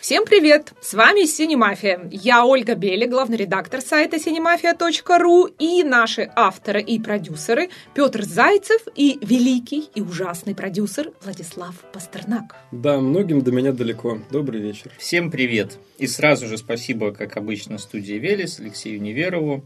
Всем привет! С вами Синемафия. Я Ольга Беля, главный редактор сайта cinemafia.ru и наши авторы и продюсеры Петр Зайцев и великий и ужасный продюсер Владислав Пастернак. Да, многим до меня далеко. Добрый вечер. Всем привет! И сразу же спасибо, как обычно, студии Велес, Алексею Неверову,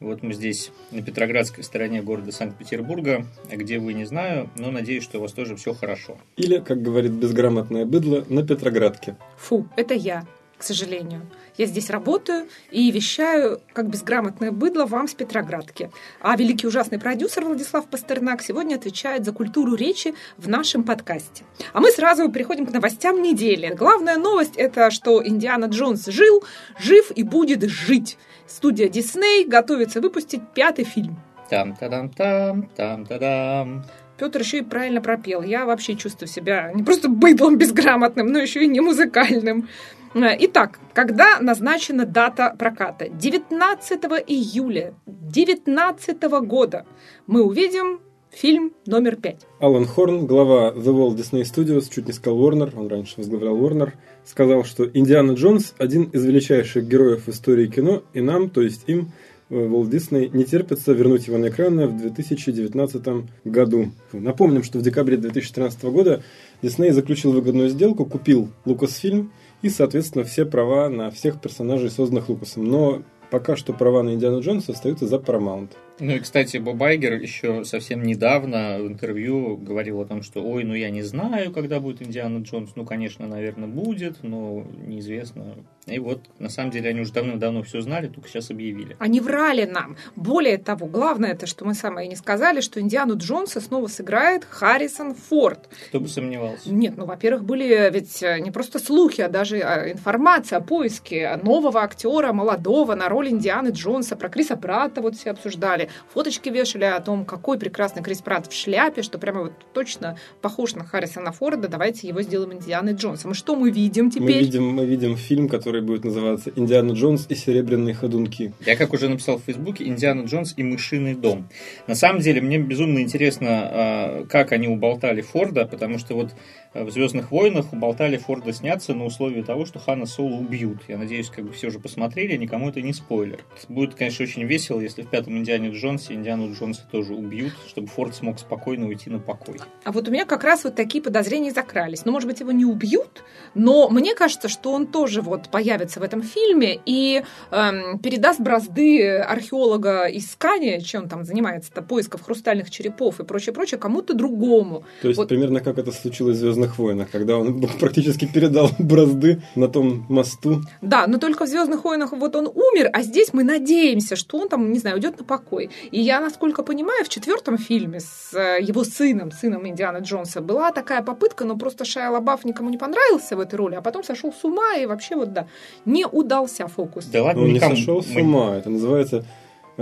вот мы здесь, на Петроградской стороне города Санкт-Петербурга, где вы, не знаю, но надеюсь, что у вас тоже все хорошо. Или, как говорит безграмотное быдло, на Петроградке. Фу, это я, к сожалению. Я здесь работаю и вещаю, как безграмотное быдло, вам с Петроградки. А великий ужасный продюсер Владислав Пастернак сегодня отвечает за культуру речи в нашем подкасте. А мы сразу переходим к новостям недели. Главная новость – это что Индиана Джонс жил, жив и будет жить. Студия Дисней готовится выпустить пятый фильм. Там-та-дам-там, там-та-дам. Петр еще и правильно пропел. Я вообще чувствую себя не просто быдлом безграмотным, но еще и не музыкальным. Итак, когда назначена дата проката? 19 июля 2019 года мы увидим фильм номер пять. Алан Хорн, глава The Walt Disney Studios, чуть не сказал Warner, он раньше возглавлял Warner, сказал, что Индиана Джонс – один из величайших героев истории кино, и нам, то есть им, Walt Disney не терпится вернуть его на экраны в 2019 году. Напомним, что в декабре 2013 года Disney заключил выгодную сделку, купил Lucasfilm и, соответственно, все права на всех персонажей, созданных Лукасом. Но пока что права на Индиану Джонса остаются за Paramount. Ну и, кстати, Боб Айгер еще совсем недавно в интервью говорил о том, что ой, ну я не знаю, когда будет Индиана Джонс. Ну, конечно, наверное, будет, но неизвестно. И вот, на самом деле, они уже давно-давно все знали, только сейчас объявили. Они врали нам. Более того, главное это, что мы самое не сказали, что Индиану Джонса снова сыграет Харрисон Форд. Кто бы сомневался. Нет, ну, во-первых, были ведь э, не просто слухи, а даже а, информация о поиске нового актера, молодого, на роль Индианы Джонса. Про Криса Пратта вот все обсуждали фоточки вешали о том, какой прекрасный Крис Пратт в шляпе, что прямо вот точно похож на Харрисона Форда, давайте его сделаем Индианой Джонсом. И что мы видим теперь? Мы видим, мы видим фильм, который будет называться «Индиана Джонс и серебряные ходунки». Я, как уже написал в Фейсбуке, «Индиана Джонс и мышиный дом». На самом деле, мне безумно интересно, а, как они уболтали Форда, потому что вот в «Звездных войнах» уболтали Форда сняться на условии того, что Хана Соло убьют. Я надеюсь, как бы все уже посмотрели, никому это не спойлер. Будет, конечно, очень весело, если в пятом «Индиане Джонсе» Индиану Джонса тоже убьют, чтобы Форд смог спокойно уйти на покой. А вот у меня как раз вот такие подозрения закрались. Ну, может быть, его не убьют, но мне кажется, что он тоже вот появится в этом фильме и эм, передаст бразды археолога из Кани, чем он там занимается-то, поисков хрустальных черепов и прочее-прочее, кому-то другому. То есть вот. примерно как это случилось в Звездных войнах, когда он практически передал бразды на том мосту. Да, но только в Звездных войнах вот он умер, а здесь мы надеемся, что он там, не знаю, уйдет на покой. И я, насколько понимаю, в четвертом фильме с э, его сыном, сыном Индиана Джонса, была такая попытка, но просто Шайа Лабаф никому не понравился в этой роли, а потом сошел с ума и вообще вот да, не удался фокус. Да ладно, он не сошел с ума, это называется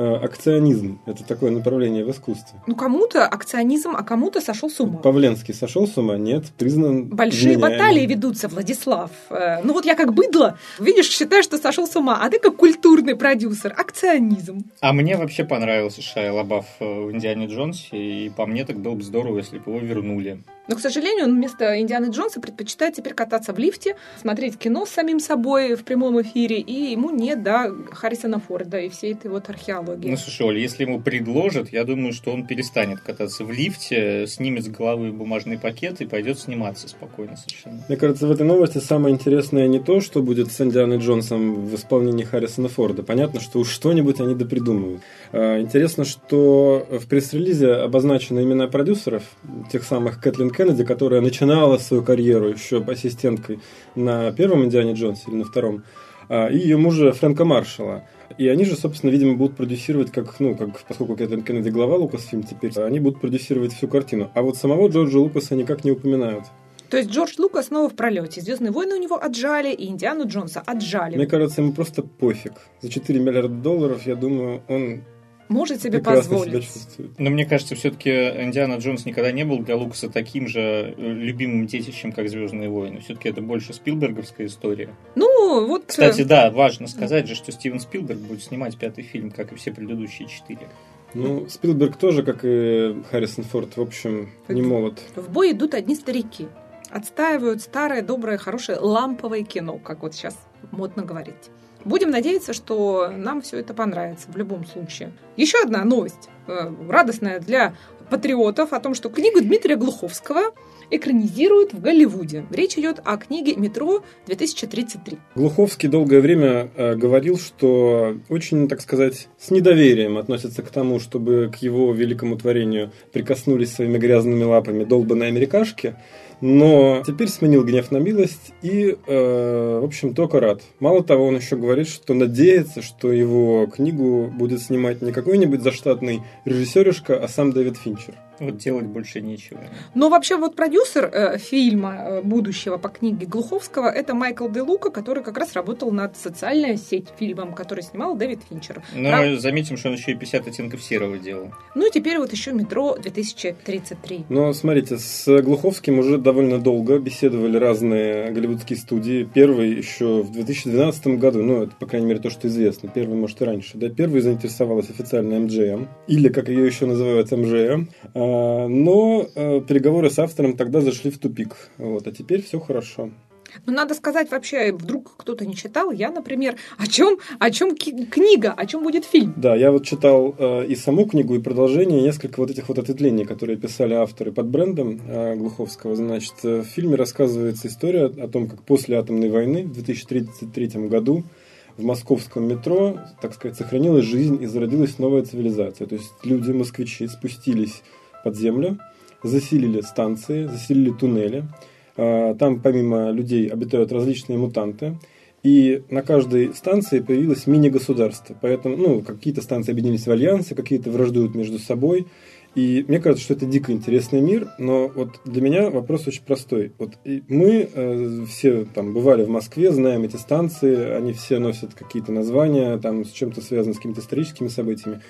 Э, акционизм. Это такое направление в искусстве. Ну, кому-то акционизм, а кому-то сошел с ума. Павленский сошел с ума? Нет, признан Большие вменяемым. баталии ведутся, Владислав. Э, ну, вот я как быдло, видишь, считаю, что сошел с ума, а ты как культурный продюсер. Акционизм. А мне вообще понравился Шайя Лабаф э, в «Индиане Джонсе», и по мне так было бы здорово, если бы его вернули. Но, к сожалению, он вместо Индианы Джонса предпочитает теперь кататься в лифте, смотреть кино с самим собой в прямом эфире, и ему не до Харрисона Форда и всей этой вот археологии. Ну, слушай, Оля, если ему предложат, я думаю, что он перестанет кататься в лифте, снимет с головы бумажный пакет и пойдет сниматься спокойно совершенно. Мне кажется, в этой новости самое интересное не то, что будет с Индианой Джонсом в исполнении Харрисона Форда. Понятно, что уж что-нибудь они допридумают. А, интересно, что в пресс-релизе обозначены имена продюсеров, тех самых Кэтлин Кеннеди, которая начинала свою карьеру еще ассистенткой на первом Индиане Джонсе или на втором, а, и ее мужа Фрэнка Маршалла. И они же, собственно, видимо, будут продюсировать, как, ну, как, поскольку Кэтлин Кеннеди глава Лукасфильм теперь, они будут продюсировать всю картину. А вот самого Джорджа Лукаса никак не упоминают. То есть Джордж Лукас снова в пролете. Звездные войны у него отжали, и Индиану Джонса отжали. Мне кажется, ему просто пофиг. За 4 миллиарда долларов, я думаю, он может себе позволить. Но мне кажется, все-таки Индиана Джонс никогда не был для Лукаса таким же э, любимым детищем, как Звездные войны. Все-таки это больше Спилберговская история. Ну, вот. Э, Кстати, да, важно сказать же, что Стивен Спилберг будет снимать пятый фильм, как и все предыдущие четыре. Ну, Спилберг тоже, как и Харрисон Форд, в общем, не молод. В бой идут одни старики. отстаивают старое, доброе, хорошее ламповое кино, как вот сейчас модно говорить. Будем надеяться, что нам все это понравится в любом случае. Еще одна новость, э, радостная для патриотов, о том, что книгу Дмитрия Глуховского экранизируют в Голливуде. Речь идет о книге «Метро 2033». Глуховский долгое время э, говорил, что очень, так сказать, с недоверием относится к тому, чтобы к его великому творению прикоснулись своими грязными лапами долбанные америкашки. Но теперь сменил гнев на милость и, э, в общем, только рад. Мало того, он еще говорит, что надеется, что его книгу будет снимать не какой-нибудь заштатный режиссеришка, а сам Дэвид Финчер. Вот делать больше нечего. Но вообще вот продюсер э, фильма э, будущего по книге Глуховского это Майкл Де Лука, который как раз работал над социальной сеть фильмом, который снимал Дэвид Финчер. Но Прав... заметим, что он еще и 50 оттенков серого делал. Ну и теперь вот еще «Метро 2033». Но смотрите, с Глуховским уже довольно долго беседовали разные голливудские студии. Первый еще в 2012 году, ну это, по крайней мере, то, что известно. Первый, может, и раньше. Да, первый заинтересовалась официально MGM, или, как ее еще называют, MGM. А, но э, переговоры с автором тогда зашли в тупик. Вот, а теперь все хорошо. Ну, надо сказать вообще, вдруг кто-то не читал, я, например, о чем, о чем книга, о чем будет фильм. Да, я вот читал э, и саму книгу, и продолжение, несколько вот этих вот ответвлений, которые писали авторы под брендом э, Глуховского. Значит, э, в фильме рассказывается история о том, как после атомной войны в 2033 году в московском метро, так сказать, сохранилась жизнь и зародилась новая цивилизация. То есть люди, москвичи, спустились под землю, заселили станции, заселили туннели. А, там помимо людей обитают различные мутанты. И на каждой станции появилось мини-государство. Поэтому ну, какие-то станции объединились в альянсы, какие-то враждуют между собой. И мне кажется, что это дико интересный мир, но вот для меня вопрос очень простой. Вот мы э, все там бывали в Москве, знаем эти станции, они все носят какие-то названия, там с чем-то связаны с какими-то историческими событиями.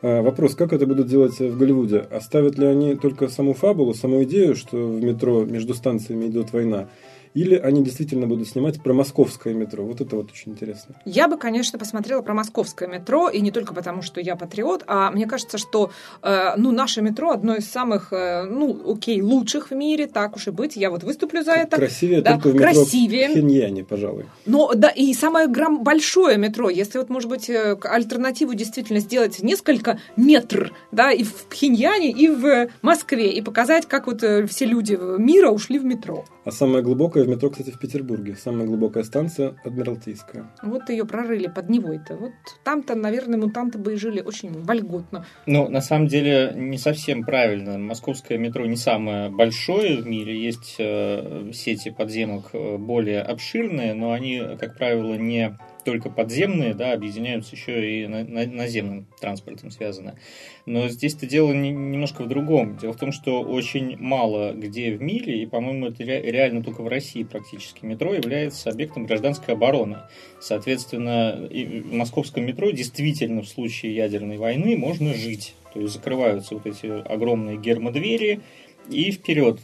А, вопрос, как это будут делать в Голливуде? Оставят ли они только саму фабулу, саму идею, что в метро между станциями идет война? Или они действительно будут снимать про московское метро? Вот это вот очень интересно. Я бы, конечно, посмотрела про московское метро, и не только потому, что я патриот, а мне кажется, что э, ну, наше метро одно из самых, э, ну, окей, лучших в мире, так уж и быть. Я вот выступлю за это. Красивее да, только в метро красивее. в Пхеньяне, пожалуй. Но, да, и самое грамм большое метро. Если вот, может быть, э, альтернативу действительно сделать несколько метр, да, и в Пхеньяне, и в Москве, и показать, как вот э, все люди мира ушли в метро. А самое глубокое в метро, кстати, в Петербурге. Самая глубокая станция Адмиралтейская. Вот ее прорыли под Невой-то. Вот там-то, наверное, мутанты бы и жили очень вольготно. Ну, на самом деле, не совсем правильно. Московское метро не самое большое в мире. Есть э, сети подземок э, более обширные, но они, как правило, не только подземные, да, объединяются еще и на, на, наземным транспортом связано. Но здесь-то дело не, немножко в другом. Дело в том, что очень мало где в мире, и, по-моему, это ре, реально только в России практически, метро является объектом гражданской обороны. Соответственно, и в московском метро действительно в случае ядерной войны можно жить. То есть закрываются вот эти огромные гермодвери, и вперед.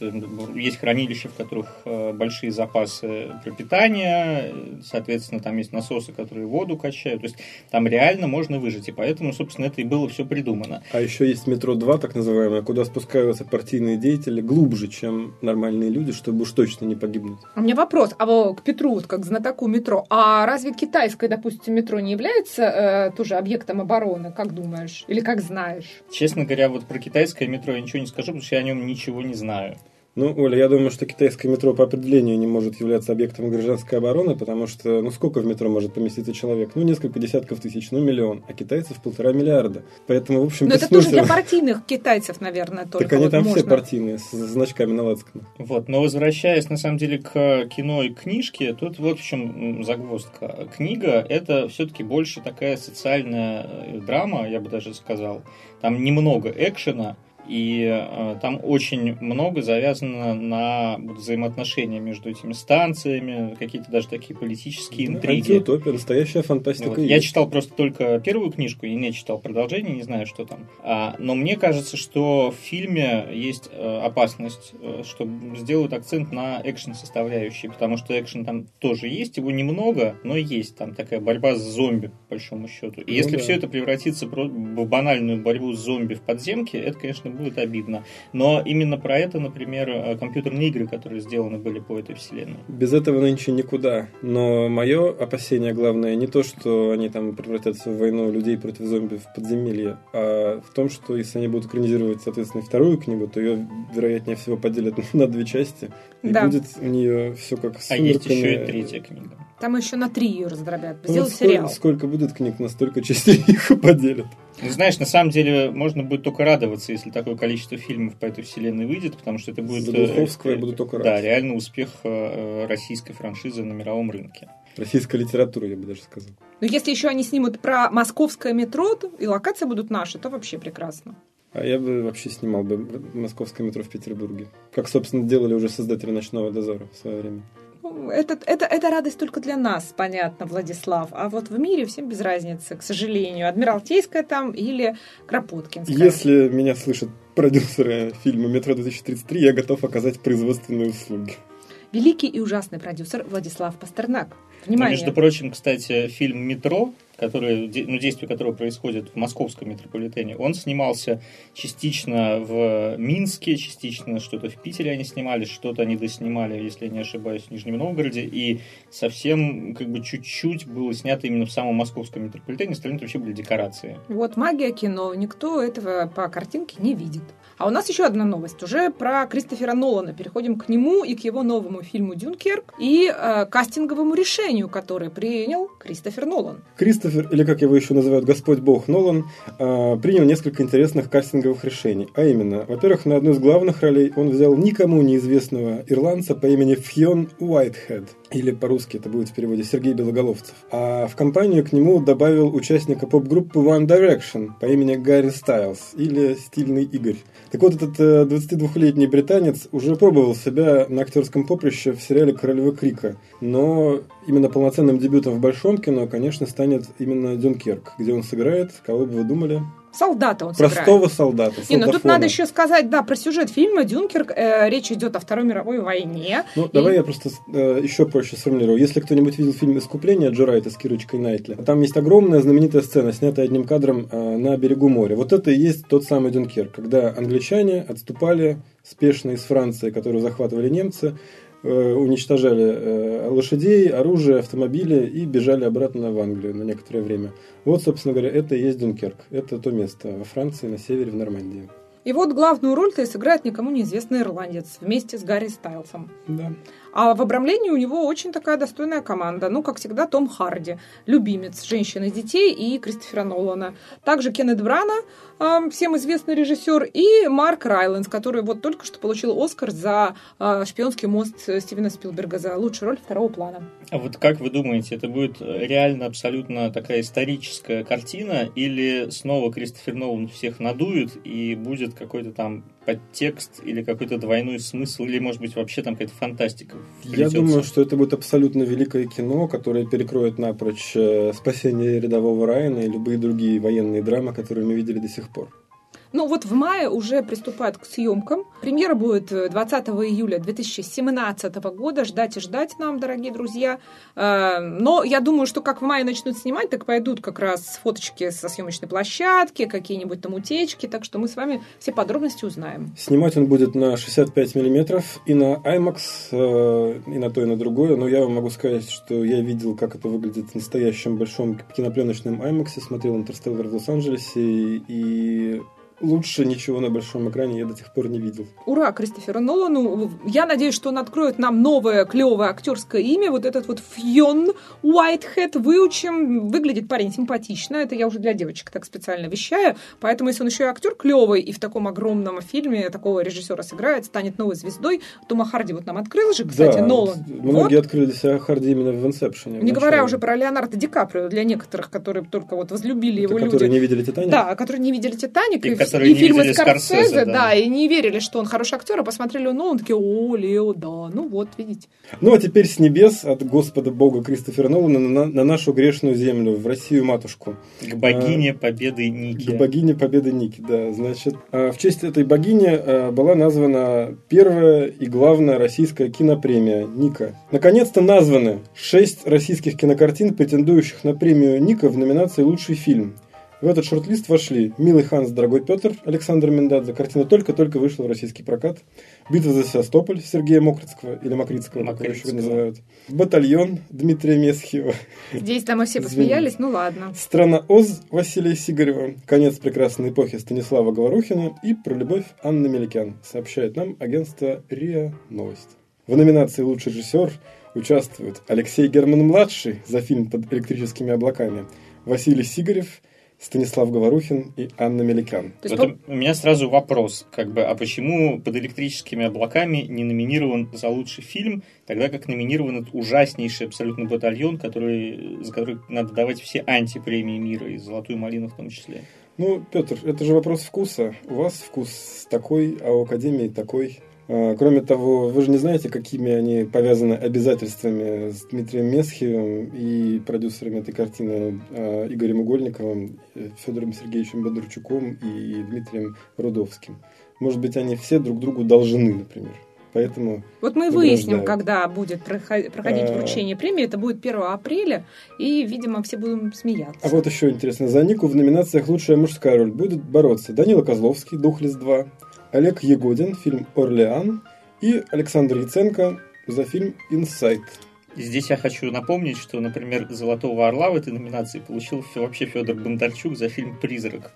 Есть хранилища, в которых э, большие запасы пропитания, соответственно, там есть насосы, которые воду качают. То есть там реально можно выжить. И поэтому, собственно, это и было все придумано. А еще есть метро 2, так называемое, куда спускаются партийные деятели глубже, чем нормальные люди, чтобы уж точно не погибнуть. А у меня вопрос, а к Петру, вот как знатоку метро, а разве китайское, допустим, метро не является э, тоже объектом обороны, как думаешь? Или как знаешь? Честно говоря, вот про китайское метро я ничего не скажу, потому что я о нем ничего ничего не знаю. Ну, Оля, я думаю, что китайское метро по определению не может являться объектом гражданской обороны, потому что, ну, сколько в метро может поместиться человек? Ну, несколько десятков тысяч, ну, миллион, а китайцев полтора миллиарда. Поэтому, в общем, Но это тоже для партийных китайцев, наверное, только Так они вот там можно. все партийные, с значками на лацканах. Вот, но возвращаясь, на самом деле, к кино и книжке, тут вот в чем загвоздка. Книга – это все-таки больше такая социальная э, драма, я бы даже сказал. Там немного экшена, и э, там очень много завязано на взаимоотношения между этими станциями, какие-то даже такие политические ну, интриги. Антиутопия, настоящая фантастика. Вот. Я читал просто только первую книжку и не читал продолжение, не знаю, что там. А, но мне кажется, что в фильме есть э, опасность, э, что сделают акцент на экшен составляющей, потому что экшен там тоже есть, его немного, но есть там такая борьба с зомби, по большому счету. И ну, если да. все это превратится в банальную борьбу с зомби в подземке, это, конечно, будет обидно. Но именно про это, например, э, компьютерные игры, которые сделаны были по этой вселенной. Без этого нынче никуда. Но мое опасение главное не то, что они там превратятся в войну людей против зомби в подземелье, а в том, что если они будут экранизировать, соответственно, вторую книгу, то ее, вероятнее всего, поделят на две части. И да. будет у нее все как с А есть еще и третья книга. Там еще на три ее раздробят. Ну, Сделать сколько, сериал. Сколько будет книг, настолько частей их поделят. Ну, знаешь, на самом деле можно будет только радоваться, если такое количество фильмов по этой вселенной выйдет, потому что это будет... За Глуховского я буду только рад. Да, реально успех э, российской франшизы на мировом рынке. Российская литература, я бы даже сказал. Но если еще они снимут про московское метро, и локации будут наши, то вообще прекрасно. А я бы вообще снимал бы московское метро в Петербурге. Как, собственно, делали уже создатели «Ночного дозора» в свое время. Ну, это, это, это радость только для нас, понятно, Владислав. А вот в мире всем без разницы, к сожалению. Адмиралтейская там или Кропоткинская. Если меня слышат продюсеры фильма «Метро-2033», я готов оказать производственные услуги. Великий и ужасный продюсер Владислав Пастернак. Внимание. Ну, между прочим, кстати, фильм «Метро», который, ну, действие которого происходит в московском метрополитене, он снимался частично в Минске, частично что-то в Питере они снимали, что-то они доснимали, если я не ошибаюсь, в Нижнем Новгороде, и совсем как бы чуть-чуть было снято именно в самом московском метрополитене, остальные вообще были декорации. Вот магия кино, никто этого по картинке не видит. А у нас еще одна новость, уже про Кристофера Нолана. Переходим к нему и к его новому фильму «Дюнкерк» и э, кастинговому решению, которое принял Кристофер Нолан. Кристофер, или как его еще называют, Господь Бог Нолан, э, принял несколько интересных кастинговых решений. А именно, во-первых, на одну из главных ролей он взял никому неизвестного ирландца по имени Фьон Уайтхед – или по-русски это будет в переводе Сергей Белоголовцев. А в компанию к нему добавил участника поп-группы One Direction по имени Гарри Стайлз или Стильный Игорь. Так вот, этот 22-летний э, британец уже пробовал себя на актерском поприще в сериале «Королевы Крика», но именно полноценным дебютом в большом кино, конечно, станет именно «Дюнкерк», где он сыграет, кого бы вы думали, солдата он Простого сыграет. солдата. Не, ну тут надо еще сказать, да, про сюжет фильма Дюнкерк. Э, речь идет о Второй мировой войне. Ну, и... давай я просто э, еще проще сформулирую. Если кто-нибудь видел фильм «Искупление» Джо Райта с Кирочкой Найтли, там есть огромная знаменитая сцена, снятая одним кадром э, на берегу моря. Вот это и есть тот самый Дюнкерк, когда англичане отступали спешно из Франции, которую захватывали немцы, уничтожали э, лошадей, оружие, автомобили и бежали обратно в Англию на некоторое время. Вот, собственно говоря, это и есть Дюнкерк. Это то место во Франции, на севере, в Нормандии. И вот главную роль-то и сыграет никому неизвестный ирландец вместе с Гарри Стайлсом. Да. А в обрамлении у него очень такая достойная команда. Ну, как всегда, Том Харди, любимец женщин и детей, и Кристофера Нолана. Также Кеннет Брана, всем известный режиссер, и Марк Райленс, который вот только что получил Оскар за а, «Шпионский мост» Стивена Спилберга за лучшую роль второго плана. А вот как вы думаете, это будет реально абсолютно такая историческая картина, или снова Кристофер Нолан всех надует, и будет какой-то там подтекст или какой-то двойной смысл, или, может быть, вообще там какая-то фантастика вплетется. Я думаю, что это будет абсолютно великое кино, которое перекроет напрочь э, спасение рядового Райана и любые другие военные драмы, которые мы видели до сих пор. Ну вот в мае уже приступают к съемкам. Премьера будет 20 э, июля 2017 года. Ждать и ждать нам, дорогие друзья. Э, но я думаю, что как в мае начнут снимать, так пойдут как раз фоточки со съемочной площадки, какие-нибудь там утечки. Так что мы с вами все подробности узнаем. Снимать он будет на 65 миллиметров и на IMAX, э, и на то, и на другое. Но я вам могу сказать, что я видел, как это выглядит в настоящем большом кинопленочном IMAX. Смотрел «Интерстеллар» в Лос-Анджелесе, и лучше ничего на большом экране я до сих пор не видел. Ура Кристоферу Нолану. Я надеюсь, что он откроет нам новое клевое актерское имя. Вот этот вот Фьон Уайтхед выучим. Выглядит парень симпатично. Это я уже для девочек так специально вещаю. Поэтому, если он еще и актер клевый и в таком огромном фильме такого режиссера сыграет, станет новой звездой. Тома Харди вот нам открыл же, кстати, да, Нолан. Многие вот. открыли себя Харди именно в «Инсепшене». Не говоря уже про Леонардо Ди Каприо, для некоторых, которые только вот возлюбили Это его которые люди. Которые не видели «Титаник»? Да, которые не видели «Титаник». И, и которые и фильмы Скорсезе, да. да, и не верили, что он хороший актер, а посмотрели ну, он такие, о, Лео, да, ну вот, видите. Ну, а теперь с небес от Господа Бога Кристофера Нолана на, на нашу грешную землю, в Россию матушку. К богине а, победы Ники. К богине победы Ники, да. Значит, а, в честь этой богини а, была названа первая и главная российская кинопремия Ника. Наконец-то названы шесть российских кинокартин, претендующих на премию Ника в номинации «Лучший фильм». В этот шорт-лист вошли «Милый Ханс, дорогой Петр» Александр Миндадзе. Картина только-только вышла в российский прокат. «Битва за Севастополь» Сергея Мокрицкого или Мокрицкого, как его еще называют. «Батальон» Дмитрия Месхиева. Здесь там мы все посмеялись, ну ладно. «Страна Оз» Василия Сигарева. «Конец прекрасной эпохи» Станислава Говорухина и «Про любовь» Анны Меликян, сообщает нам агентство РИА Новость. В номинации «Лучший режиссер» участвуют Алексей Герман-младший за фильм «Под электрическими облаками», Василий Сигарев – Станислав Говорухин и Анна Меликан. Вот по... У меня сразу вопрос, как бы, а почему под электрическими облаками не номинирован за лучший фильм, тогда как номинирован этот ужаснейший абсолютно батальон, который, за который надо давать все антипремии мира, и золотую малину в том числе? Ну, Петр, это же вопрос вкуса. У вас вкус такой, а у Академии такой. А, кроме того, вы же не знаете, какими они повязаны обязательствами с Дмитрием Месхиевым и продюсерами этой картины а, Игорем Угольниковым, Федором Сергеевичем Бондарчуком и Дмитрием Рудовским. Может быть, они все друг другу должны, например. Поэтому вот мы выясним, когда будет проходить а. вручение премии. Это будет 1 апреля, и, видимо, все будем смеяться. А вот еще интересно. За Нику в номинациях «Лучшая мужская роль» будут бороться Данила Козловский, «Духлес 2», Олег Егодин, фильм «Орлеан» и Александр Яценко за фильм «Инсайт». Здесь я хочу напомнить, что, например, «Золотого орла» в этой номинации получил вообще Федор Бондарчук за фильм «Призрак».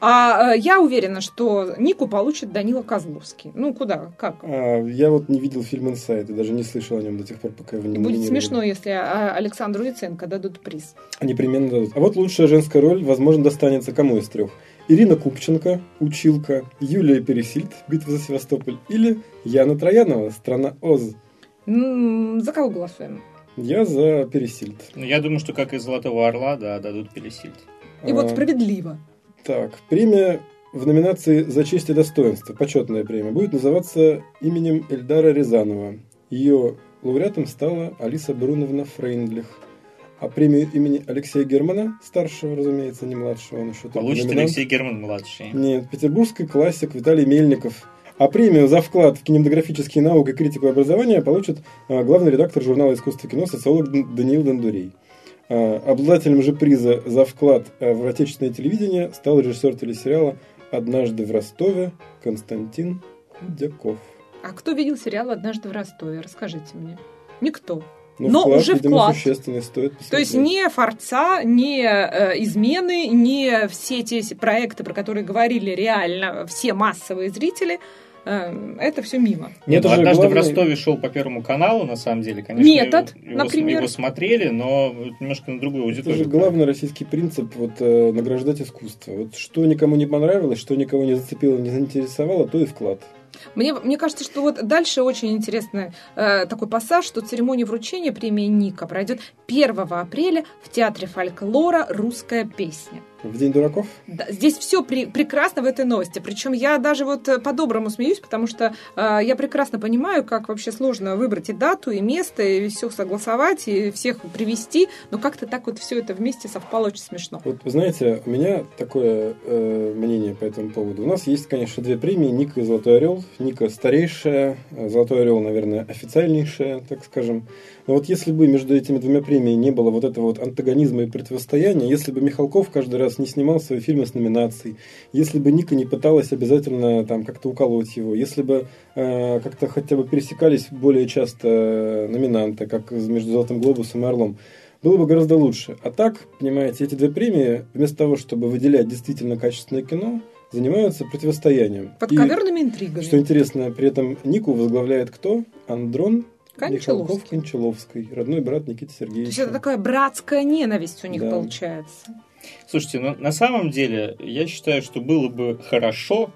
А э, я уверена, что Нику получит Данила Козловский. Ну, куда? Как? А, я вот не видел фильм «Инсайд» и даже не слышал о нем до тех пор, пока его не Будет смешно, если а, Александру Яценко дадут приз. Непременно дадут. А вот лучшая женская роль, возможно, достанется кому из трех – Ирина Купченко, Училка, Юлия Пересильд, Битва за Севастополь или Яна Троянова, Страна Оз. За кого голосуем? Я за Пересильд. Ну, я думаю, что как и Золотого Орла, да, дадут Пересильд. И а, вот справедливо. Так, премия в номинации «За честь и достоинство», почетная премия, будет называться именем Эльдара Рязанова. Ее лауреатом стала Алиса Бруновна Фрейндлих – а премию имени Алексея Германа, старшего, разумеется, не младшего, он еще Получит Алексей Герман младший. Нет, петербургский классик Виталий Мельников. А премию за вклад в кинематографические науки и критику образования получит а, главный редактор журнала «Искусство кино» социолог Даниил Дондурей. А, обладателем же приза за вклад а, в отечественное телевидение стал режиссер телесериала «Однажды в Ростове» Константин Худяков. А кто видел сериал «Однажды в Ростове»? Расскажите мне. Никто. Ну, но вклад, уже видимо, вклад. существенный стоит посмотреть. То есть не форца, не э, измены, не все те проекты, про которые говорили реально все массовые зрители, э, это все мимо. Нет, ну, однажды главный... в Ростове шел по Первому каналу, на самом деле, конечно, Метод, его, например. его смотрели, но немножко на другую аудиторию. Это же главный российский принцип вот, э, награждать искусство. Вот что никому не понравилось, что никого не зацепило, не заинтересовало, то и вклад. Мне, мне кажется, что вот дальше очень интересный э, такой пассаж, что церемония вручения премии Ника пройдет 1 апреля в Театре фольклора «Русская песня». В День дураков? Да, здесь все при, прекрасно в этой новости. Причем я даже вот э, по-доброму смеюсь, потому что э, я прекрасно понимаю, как вообще сложно выбрать и дату, и место, и все согласовать, и всех привести. Но как-то так вот все это вместе совпало очень смешно. Вот, вы знаете, у меня такое э, мнение по этому поводу. У нас есть, конечно, две премии. Ника и Золотой Орел. Ника старейшая, Золотой Орел, наверное, официальнейшая, так скажем. Но вот если бы между этими двумя премиями не было вот этого вот антагонизма и противостояния, если бы Михалков каждый раз не снимал свои фильмы с номинацией, если бы Ника не пыталась обязательно там как-то уколоть его, если бы э, как-то хотя бы пересекались более часто э, номинанты, как между «Золотым глобусом» и «Орлом», было бы гораздо лучше. А так, понимаете, эти две премии, вместо того, чтобы выделять действительно качественное кино, занимаются противостоянием. Подковерными интригами. Что интересно, при этом Нику возглавляет кто? Андрон Кончаловский. Кончаловский, родной брат Никиты Сергеевича. То есть это такая братская ненависть у них да. получается. Слушайте, ну на самом деле я считаю, что было бы хорошо,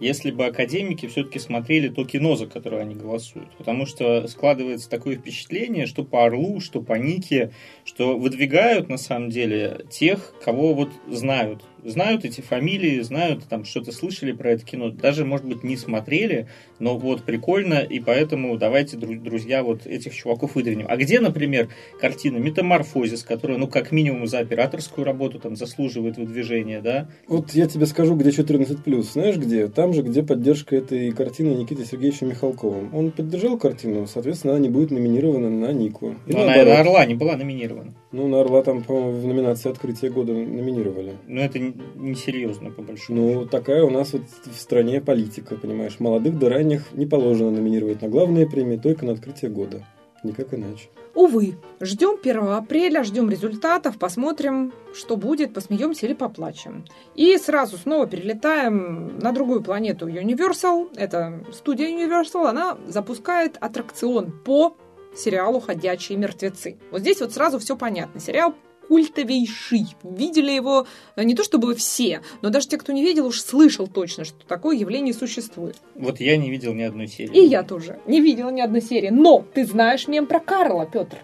если бы академики все-таки смотрели то кино, за которое они голосуют. Потому что складывается такое впечатление, что по Орлу, что по Нике, что выдвигают на самом деле тех, кого вот знают знают эти фамилии, знают, там что-то слышали про это кино, даже, может быть, не смотрели, но вот прикольно, и поэтому давайте, друзья, вот этих чуваков выдвинем. А где, например, картина «Метаморфозис», которая, ну, как минимум за операторскую работу там заслуживает выдвижения, да? Вот я тебе скажу, где 14+. Знаешь где? Там же, где поддержка этой картины Никиты Сергеевича Михалковым. Он поддержал картину, соответственно, она не будет номинирована на Нику. но она на «Орла» не была номинирована. Ну, на Орла там, по-моему, в номинации «Открытие года» номинировали. Но это несерьезно, по большому Ну, такая у нас вот в стране политика, понимаешь. Молодых до ранних не положено номинировать на главные премии, только на «Открытие года». Никак иначе. Увы, ждем 1 апреля, ждем результатов, посмотрим, что будет, посмеемся или поплачем. И сразу снова перелетаем на другую планету Universal. Это студия Universal, она запускает аттракцион по сериалу «Ходячие мертвецы». Вот здесь вот сразу все понятно. Сериал культовейший. Видели его э, не то чтобы все, но даже те, кто не видел, уж слышал точно, что такое явление существует. Вот я не видел ни одной серии. И я тоже не видела ни одной серии. Но ты знаешь мем про Карла, Петр.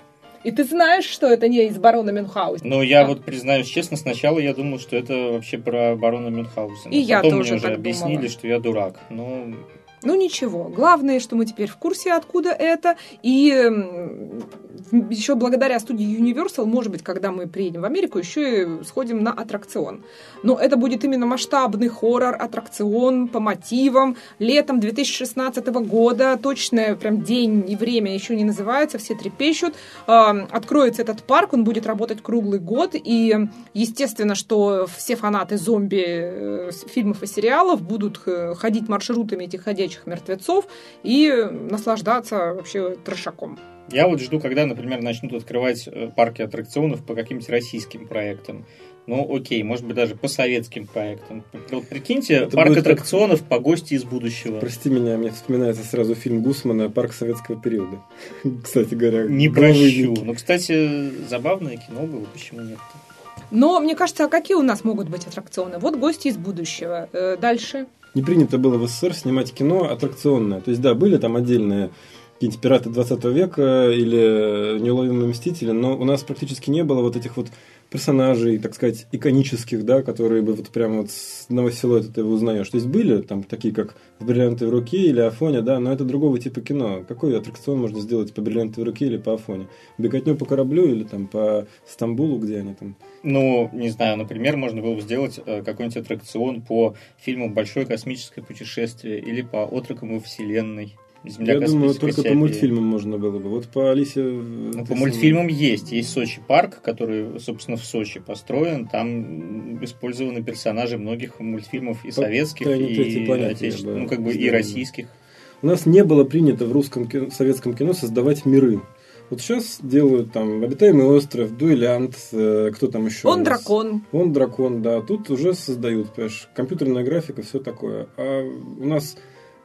И ты знаешь, что это не из барона Мюнхгаузена. Ну, я вот признаюсь честно, сначала я думал, что это вообще про барона Мюнхгаузена. И я Потом тоже мне уже так объяснили, думала. что я дурак. Но Ну ничего, главное, что мы теперь в курсе, откуда это. И еще благодаря студии Universal, может быть, когда мы приедем в Америку, еще и сходим на аттракцион. Но это будет именно масштабный хоррор-аттракцион по мотивам. Летом 2016 года, точное прям день и время еще не называется, все трепещут. Откроется этот парк, он будет работать круглый год. И естественно, что все фанаты зомби э, фильмов и сериалов будут э, ходить маршрутами этих ходячих мертвецов и наслаждаться вообще трешаком. я вот жду, когда, например, начнут открывать э, парки аттракционов по каким-то российским проектам. Ну, окей, может быть, даже по советским проектам. Прикиньте, Это парк будет как- аттракционов по гости из будущего. Прости меня, мне вспоминается сразу фильм Гусмана «Парк советского периода». Кстати говоря. Не прощу. Ну, кстати, забавное кино было, почему нет? Но мне кажется, а какие у нас могут быть аттракционы? Вот гости из будущего. Э, Дальше. Не принято было в СССР снимать кино аттракционное. То есть, да, были там отдельные какие-нибудь пираты 20 века или неуловимые мстители, но у нас практически не было вот этих вот персонажей, так сказать, иконических, да, которые бы вот прямо вот с одного силуэта ты его узнаешь. То есть были там такие, как в «Бриллиантовой руке» или «Афоне», да, но это другого типа кино. Какой аттракцион можно сделать по «Бриллиантовой руке» или по «Афоне»? Беготню по кораблю или там по Стамбулу, где они там? Ну, не знаю, например, можно было бы сделать э, какой-нибудь аттракцион по фильму «Большое космическое путешествие» или по «Отрокам во Вселенной». Земля Я думаю, только по мультфильмам можно было бы. Вот по Алисе... Ну, по мультфильмам есть. Есть Сочи парк, который, собственно, в Сочи построен. Там использованы персонажи многих мультфильмов и По советских, «Тайне третьей и планеты» отечественных, я бы ну, как бы и российских. У нас не было принято в русском кино, в советском кино создавать миры. Вот сейчас делают там «Обитаемый остров», «Дуэлянт», э, кто там еще? Он дракон. Он дракон, да. Тут уже создают, понимаешь, компьютерная графика, все такое. А у нас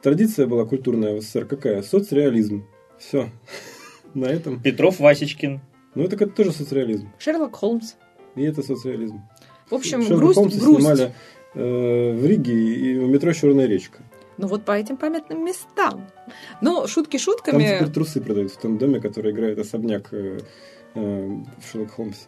традиция была культурная в СССР какая? Соцреализм. Все. На этом. Петров Васечкин. Ну, это тоже соцреализм. Шерлок Холмс. И это соцреализм. В общем, Шерлока грусть, Холмса грусть. снимали э, в Риге и у метро «Черная речка». Ну вот по этим памятным местам. Но шутки Там шутками. теперь трусы продают в том доме, который играет особняк э, э, в Шерлок Холмсе.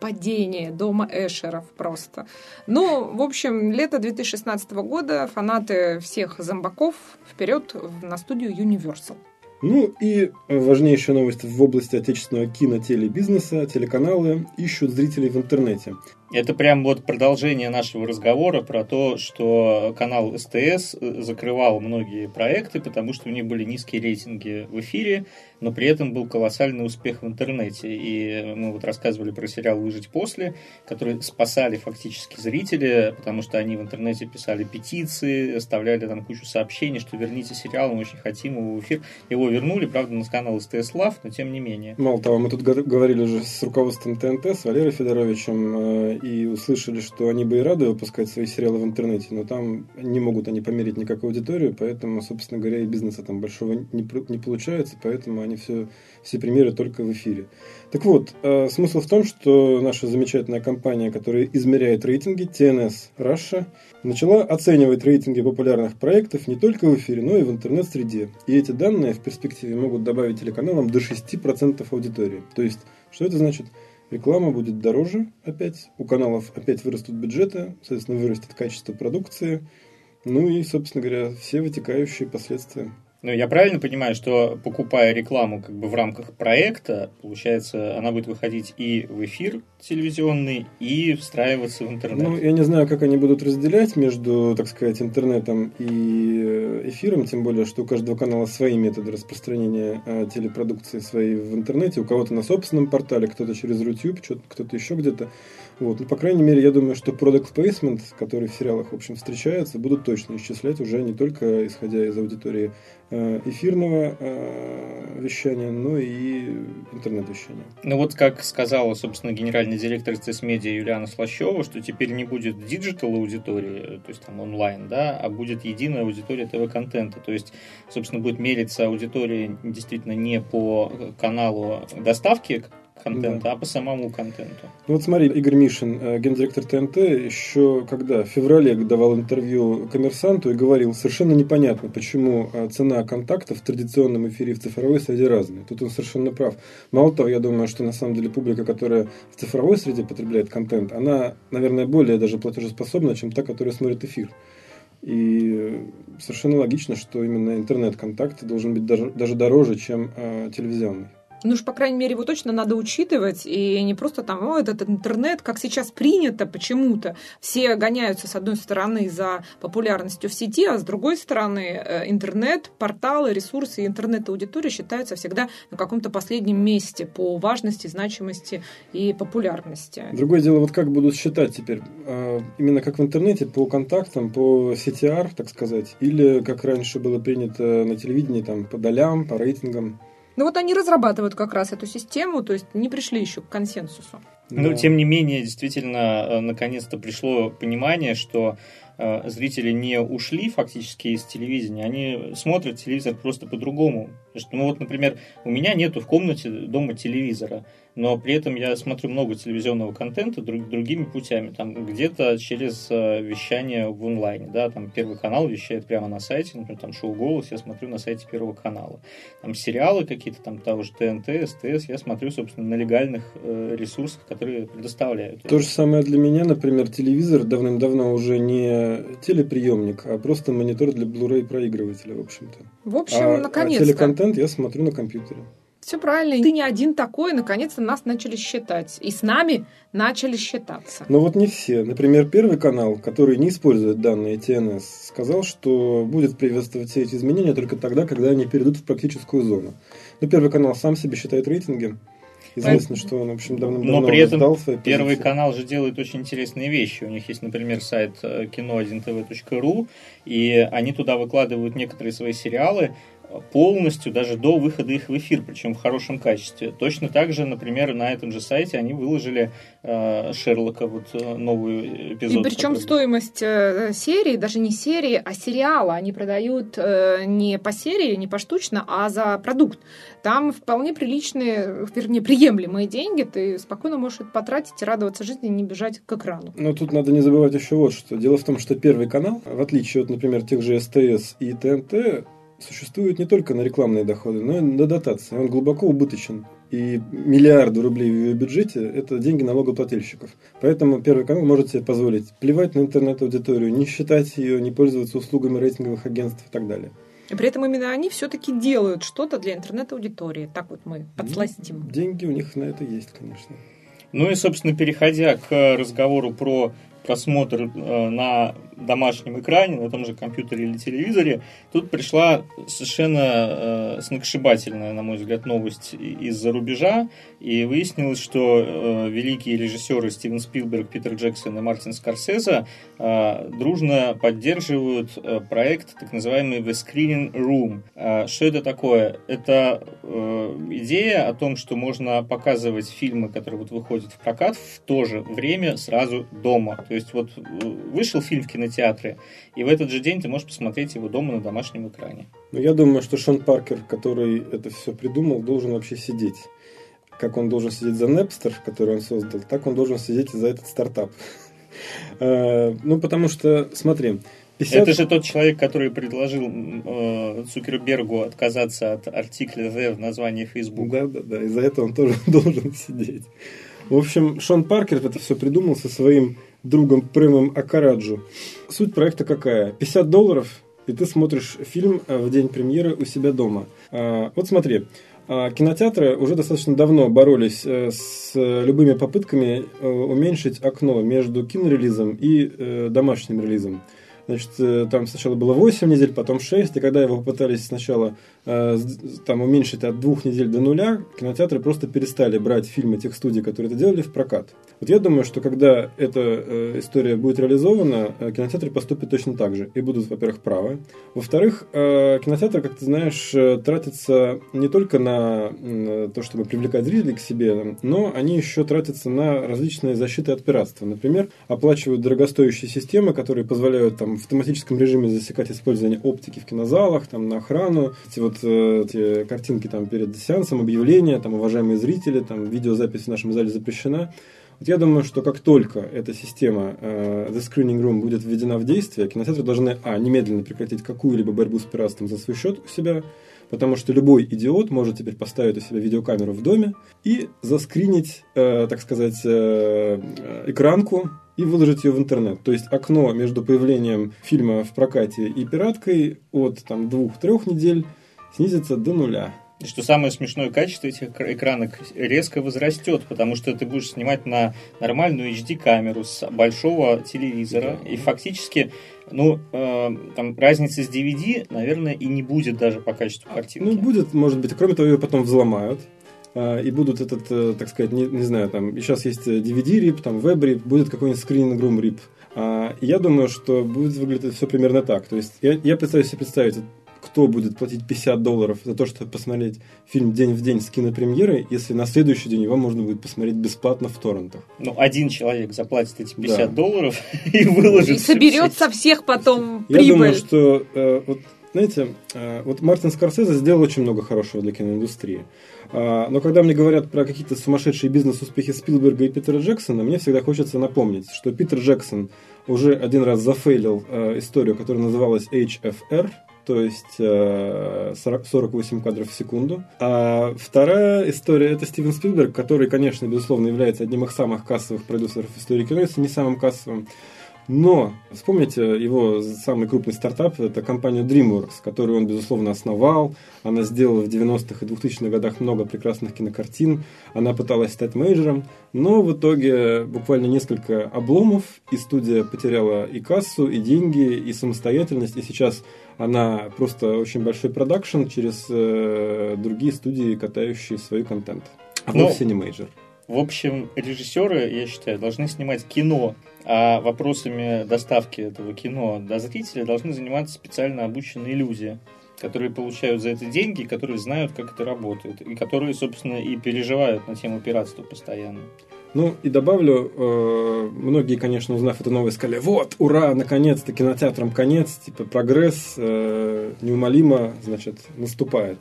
Падение дома Эшеров просто. Ну, в общем, лето 2016 года фанаты всех зомбаков вперед на студию Universal. Ну и важнейшая новость в области отечественного кинотелебизнеса. Телеканалы ищут зрителей в интернете. Это прям вот продолжение нашего разговора про то, что канал СТС э, закрывал многие проекты, потому что у них были низкие рейтинги в эфире, но при этом был колоссальный успех в интернете. И мы вот рассказывали про сериал «Выжить после», который спасали фактически зрители, потому что они в интернете писали петиции, оставляли там кучу сообщений, что верните сериал, мы очень хотим его в эфир. Его вернули, правда, на канал СТС Лав, но тем не менее. Мало того, мы тут го- говорили уже с руководством ТНТ, с Валерием Федоровичем, э, и услышали, что они бы и рады выпускать свои сериалы в интернете, но там не могут они померить никакую аудиторию, поэтому, собственно говоря, и бизнеса там большого не, не получается, поэтому они все, все премьеры только в эфире. Так вот, э, смысл в том, что наша замечательная компания, которая измеряет рейтинги, TNS Russia, начала оценивать рейтинги популярных проектов не только в эфире, но и в интернет-среде. И эти данные в перспективе могут добавить телеканалам до 6% аудитории. То есть, что это значит? Реклама будет дороже опять, у каналов опять вырастут бюджеты, соответственно, вырастет качество продукции, ну и, собственно говоря, все вытекающие последствия. Но я правильно понимаю, что покупая рекламу как бы в рамках проекта, получается, она будет выходить и в эфир телевизионный, и встраиваться в интернет? Ну, я не знаю, как они будут разделять между, так сказать, интернетом и э, эфиром, тем более, что у каждого канала свои методы распространения э, телепродукции своей в интернете. У кого-то на собственном портале, кто-то через Рутюб, кто-то еще где-то. Вот. Ну, по крайней мере, я думаю, что product placement, который в сериалах, в общем, встречается, будут точно исчислять уже не только исходя из аудитории э, эфирного э, вещания, но и интернет-вещания. Ну вот как сказала, собственно, генеральный директор СТС Медиа Юлиана Слащева, что теперь не будет digital аудитории, то есть там онлайн, да, а будет единая аудитория ТВ-контента. То есть, собственно, будет мериться аудитория действительно не по каналу доставки контента, да. а по самому контенту. Ну вот смотри, Игорь Мишин, э, гендиректор ТНТ, еще когда в феврале давал интервью коммерсанту и говорил, совершенно непонятно, почему э, цена контактов в традиционном эфире и в цифровой среде разная. Тут он совершенно прав. Мало того, я думаю, что на самом деле публика, которая в цифровой среде потребляет контент, она, наверное, более даже платежеспособна, чем та, которая смотрит эфир. И совершенно логично, что именно интернет-контакт должен быть даже, даже дороже, чем э, телевизионный. Ну уж, по крайней мере, его точно надо учитывать, и не просто там, о, этот интернет, как сейчас принято почему-то. Все гоняются, с одной стороны, за популярностью в сети, а с другой стороны, э, интернет, порталы, ресурсы интернет-аудитория считаются всегда на каком-то последнем месте по важности, значимости и популярности. Другое дело, вот как будут считать теперь? А, именно как в интернете, по контактам, по CTR, так сказать, или как раньше было принято на телевидении, там, по долям, по рейтингам? Ну вот они разрабатывают как раз эту систему, то есть не пришли еще к консенсусу. Но, тем не менее, действительно, э, наконец-то пришло понимание, что э, зрители не ушли фактически из телевидения, они смотрят телевизор просто по-другому. Ну вот, например, у меня нету в комнате дома телевизора но при этом я смотрю много телевизионного контента друг, другими путями, там где-то через э, вещание в онлайне, да, там Первый канал вещает прямо на сайте, например, там шоу «Голос» я смотрю на сайте Первого канала. Там сериалы какие-то, там того же ТНТ, СТС, я смотрю, собственно, на легальных э, ресурсах, которые предоставляют. То же самое для меня, например, телевизор давным-давно уже не телеприемник, а просто монитор для Blu-ray проигрывателя, в общем-то. В общем, а, наконец-то. А телеконтент я смотрю на компьютере. Все правильно. Ты не один такой, наконец-то нас начали считать. И с нами начали считаться. Но вот не все. Например, Первый канал, который не использует данные TNS, сказал, что будет приветствовать все эти изменения только тогда, когда они перейдут в практическую зону. Но Первый канал сам себе считает рейтинги. Известно, что он, в общем, давно Но при этом Первый канал же делает очень интересные вещи. У них есть, например, сайт э, кино1tv.ru, и они туда выкладывают некоторые свои сериалы, полностью, даже до выхода их в эфир, причем в хорошем качестве. Точно так же, например, на этом же сайте они выложили э, Шерлока, вот э, новый эпизод. И причем который... стоимость э, серии, даже не серии, а сериала, они продают э, не по серии, не поштучно, а за продукт. Там вполне приличные, вернее, приемлемые деньги, ты спокойно можешь это потратить и радоваться жизни, не бежать к экрану. Но тут надо не забывать еще вот что. Дело в том, что Первый канал, в отличие от, например, тех же СТС и ТНТ, существует не только на рекламные доходы, но и на дотации. Он глубоко убыточен. И миллиарды рублей в ее бюджете – это деньги налогоплательщиков. Поэтому Первый канал может себе позволить плевать на интернет-аудиторию, не считать ее, не пользоваться услугами рейтинговых агентств и так далее. И при этом именно они все-таки делают что-то для интернет-аудитории. Так вот мы подсластим. Ну, деньги у них на это есть, конечно. Ну и, собственно, переходя к разговору про просмотр э, на домашнем экране, на том же компьютере или телевизоре, тут пришла совершенно э, сногсшибательная, на мой взгляд, новость из-за рубежа, и выяснилось, что э, великие режиссеры Стивен Спилберг, Питер Джексон и Мартин Скорсезе э, дружно поддерживают э, проект, так называемый The Screening Room. Э, что это такое? Это э, идея о том, что можно показывать фильмы, которые вот выходят в прокат, в то же время сразу дома. То есть вот э, вышел фильм в кинотеатре, кинотеатре. И в этот же день ты можешь посмотреть его дома на домашнем экране. Ну, я думаю, что Шон Паркер, который это все придумал, должен вообще сидеть. Как он должен сидеть за Napster, который он создал, так он должен сидеть за этот стартап. Э, ну, потому что, смотри, 50... Это же тот человек, который предложил э, Цукербергу отказаться от артикля The в названии Facebook. Да, да, да. И за это он тоже должен сидеть. В общем, Шон Паркер это все придумал со своим другом Прэмом Акараджу. Суть проекта какая? 50 долларов и ты смотришь фильм э, в день премьеры у себя дома. А, вот смотри, а, кинотеатры уже достаточно давно боролись э, с любыми попытками э, уменьшить окно между кинорелизом и домашним релизом. Значит, там сначала было 8 недель, потом 6, и когда его попытались сначала там, уменьшить от двух недель до нуля, кинотеатры просто перестали брать фильмы тех студий, которые это делали, в прокат. Вот я думаю, что когда эта э, история будет реализована, э, кинотеатры поступят точно так же. И будут, во-первых, правы. Во-вторых, э, кинотеатры, как ты знаешь, э, тратятся не только на э, то, чтобы привлекать зрителей к себе, но они еще тратятся на различные защиты от пиратства. Например, оплачивают дорогостоящие системы, которые позволяют там, в автоматическом режиме засекать использование оптики в кинозалах, там, на охрану. Вот э, эти картинки там перед сеансом, объявления, там, уважаемые зрители, там, видеозапись в нашем зале запрещена. Вот я думаю, что как только эта система э, The Screening Room будет введена в действие, кинотеатры должны, а, немедленно прекратить какую-либо борьбу с пиратством за свой счет у себя, потому что любой идиот может теперь поставить у себя видеокамеру в доме и заскринить, э, так сказать, э, экранку и выложить ее в интернет. То есть окно между появлением фильма в прокате и пираткой от там, двух-трех недель снизится до нуля. И что самое смешное, качество этих экранок резко возрастет, потому что ты будешь снимать на нормальную HD-камеру с большого телевизора, да. и фактически, ну, э, там разницы с DVD, наверное, и не будет даже по качеству картинки. Ну, будет, может быть. Кроме того, ее потом взломают э, и будут этот, э, так сказать, не, не знаю, там, сейчас есть DVD-рип, там, веб-рип, будет какой-нибудь скрининг-рум рип. А, я думаю, что будет выглядеть все примерно так. То есть я, я пытаюсь себе представить, кто будет платить 50 долларов за то, чтобы посмотреть фильм день в день с кинопремьерой, если на следующий день его можно будет посмотреть бесплатно в торрентах. Ну, один человек заплатит эти 50 да. долларов и выложит. И соберет со всех потом прибыль. Я думаю, что э, вот знаете, э, вот Мартин Скорсезе сделал очень много хорошего для киноиндустрии. А, но когда мне говорят про какие-то сумасшедшие бизнес-успехи Спилберга и Питера Джексона, мне всегда хочется напомнить, что Питер Джексон уже один раз зафейлил э, историю, которая называлась HFR, то есть 48 э, кадров в секунду. А вторая история это Стивен Спилберг, который, конечно, безусловно, является одним из самых кассовых продюсеров истории кино, если не самым кассовым. Но вспомните его самый крупный стартап, это компания DreamWorks, которую он, безусловно, основал. Она сделала в 90-х и 2000-х годах много прекрасных кинокартин. Она пыталась стать менеджером, но в итоге буквально несколько обломов, и студия потеряла и кассу, и деньги, и самостоятельность, и сейчас она просто очень большой продакшн через э, другие студии, катающие свой контент. А ну, вовсе не major. В общем, режиссеры, я считаю, должны снимать кино, а вопросами доставки этого кино до зрителя должны заниматься специально обученные люди, которые получают за это деньги, которые знают, как это работает, и которые, собственно, и переживают на тему пиратства постоянно. Ну и добавлю, э, многие, конечно, узнав эту новость, сказали, вот, ура, наконец-то кинотеатрам конец, типа прогресс э, неумолимо, значит, наступает.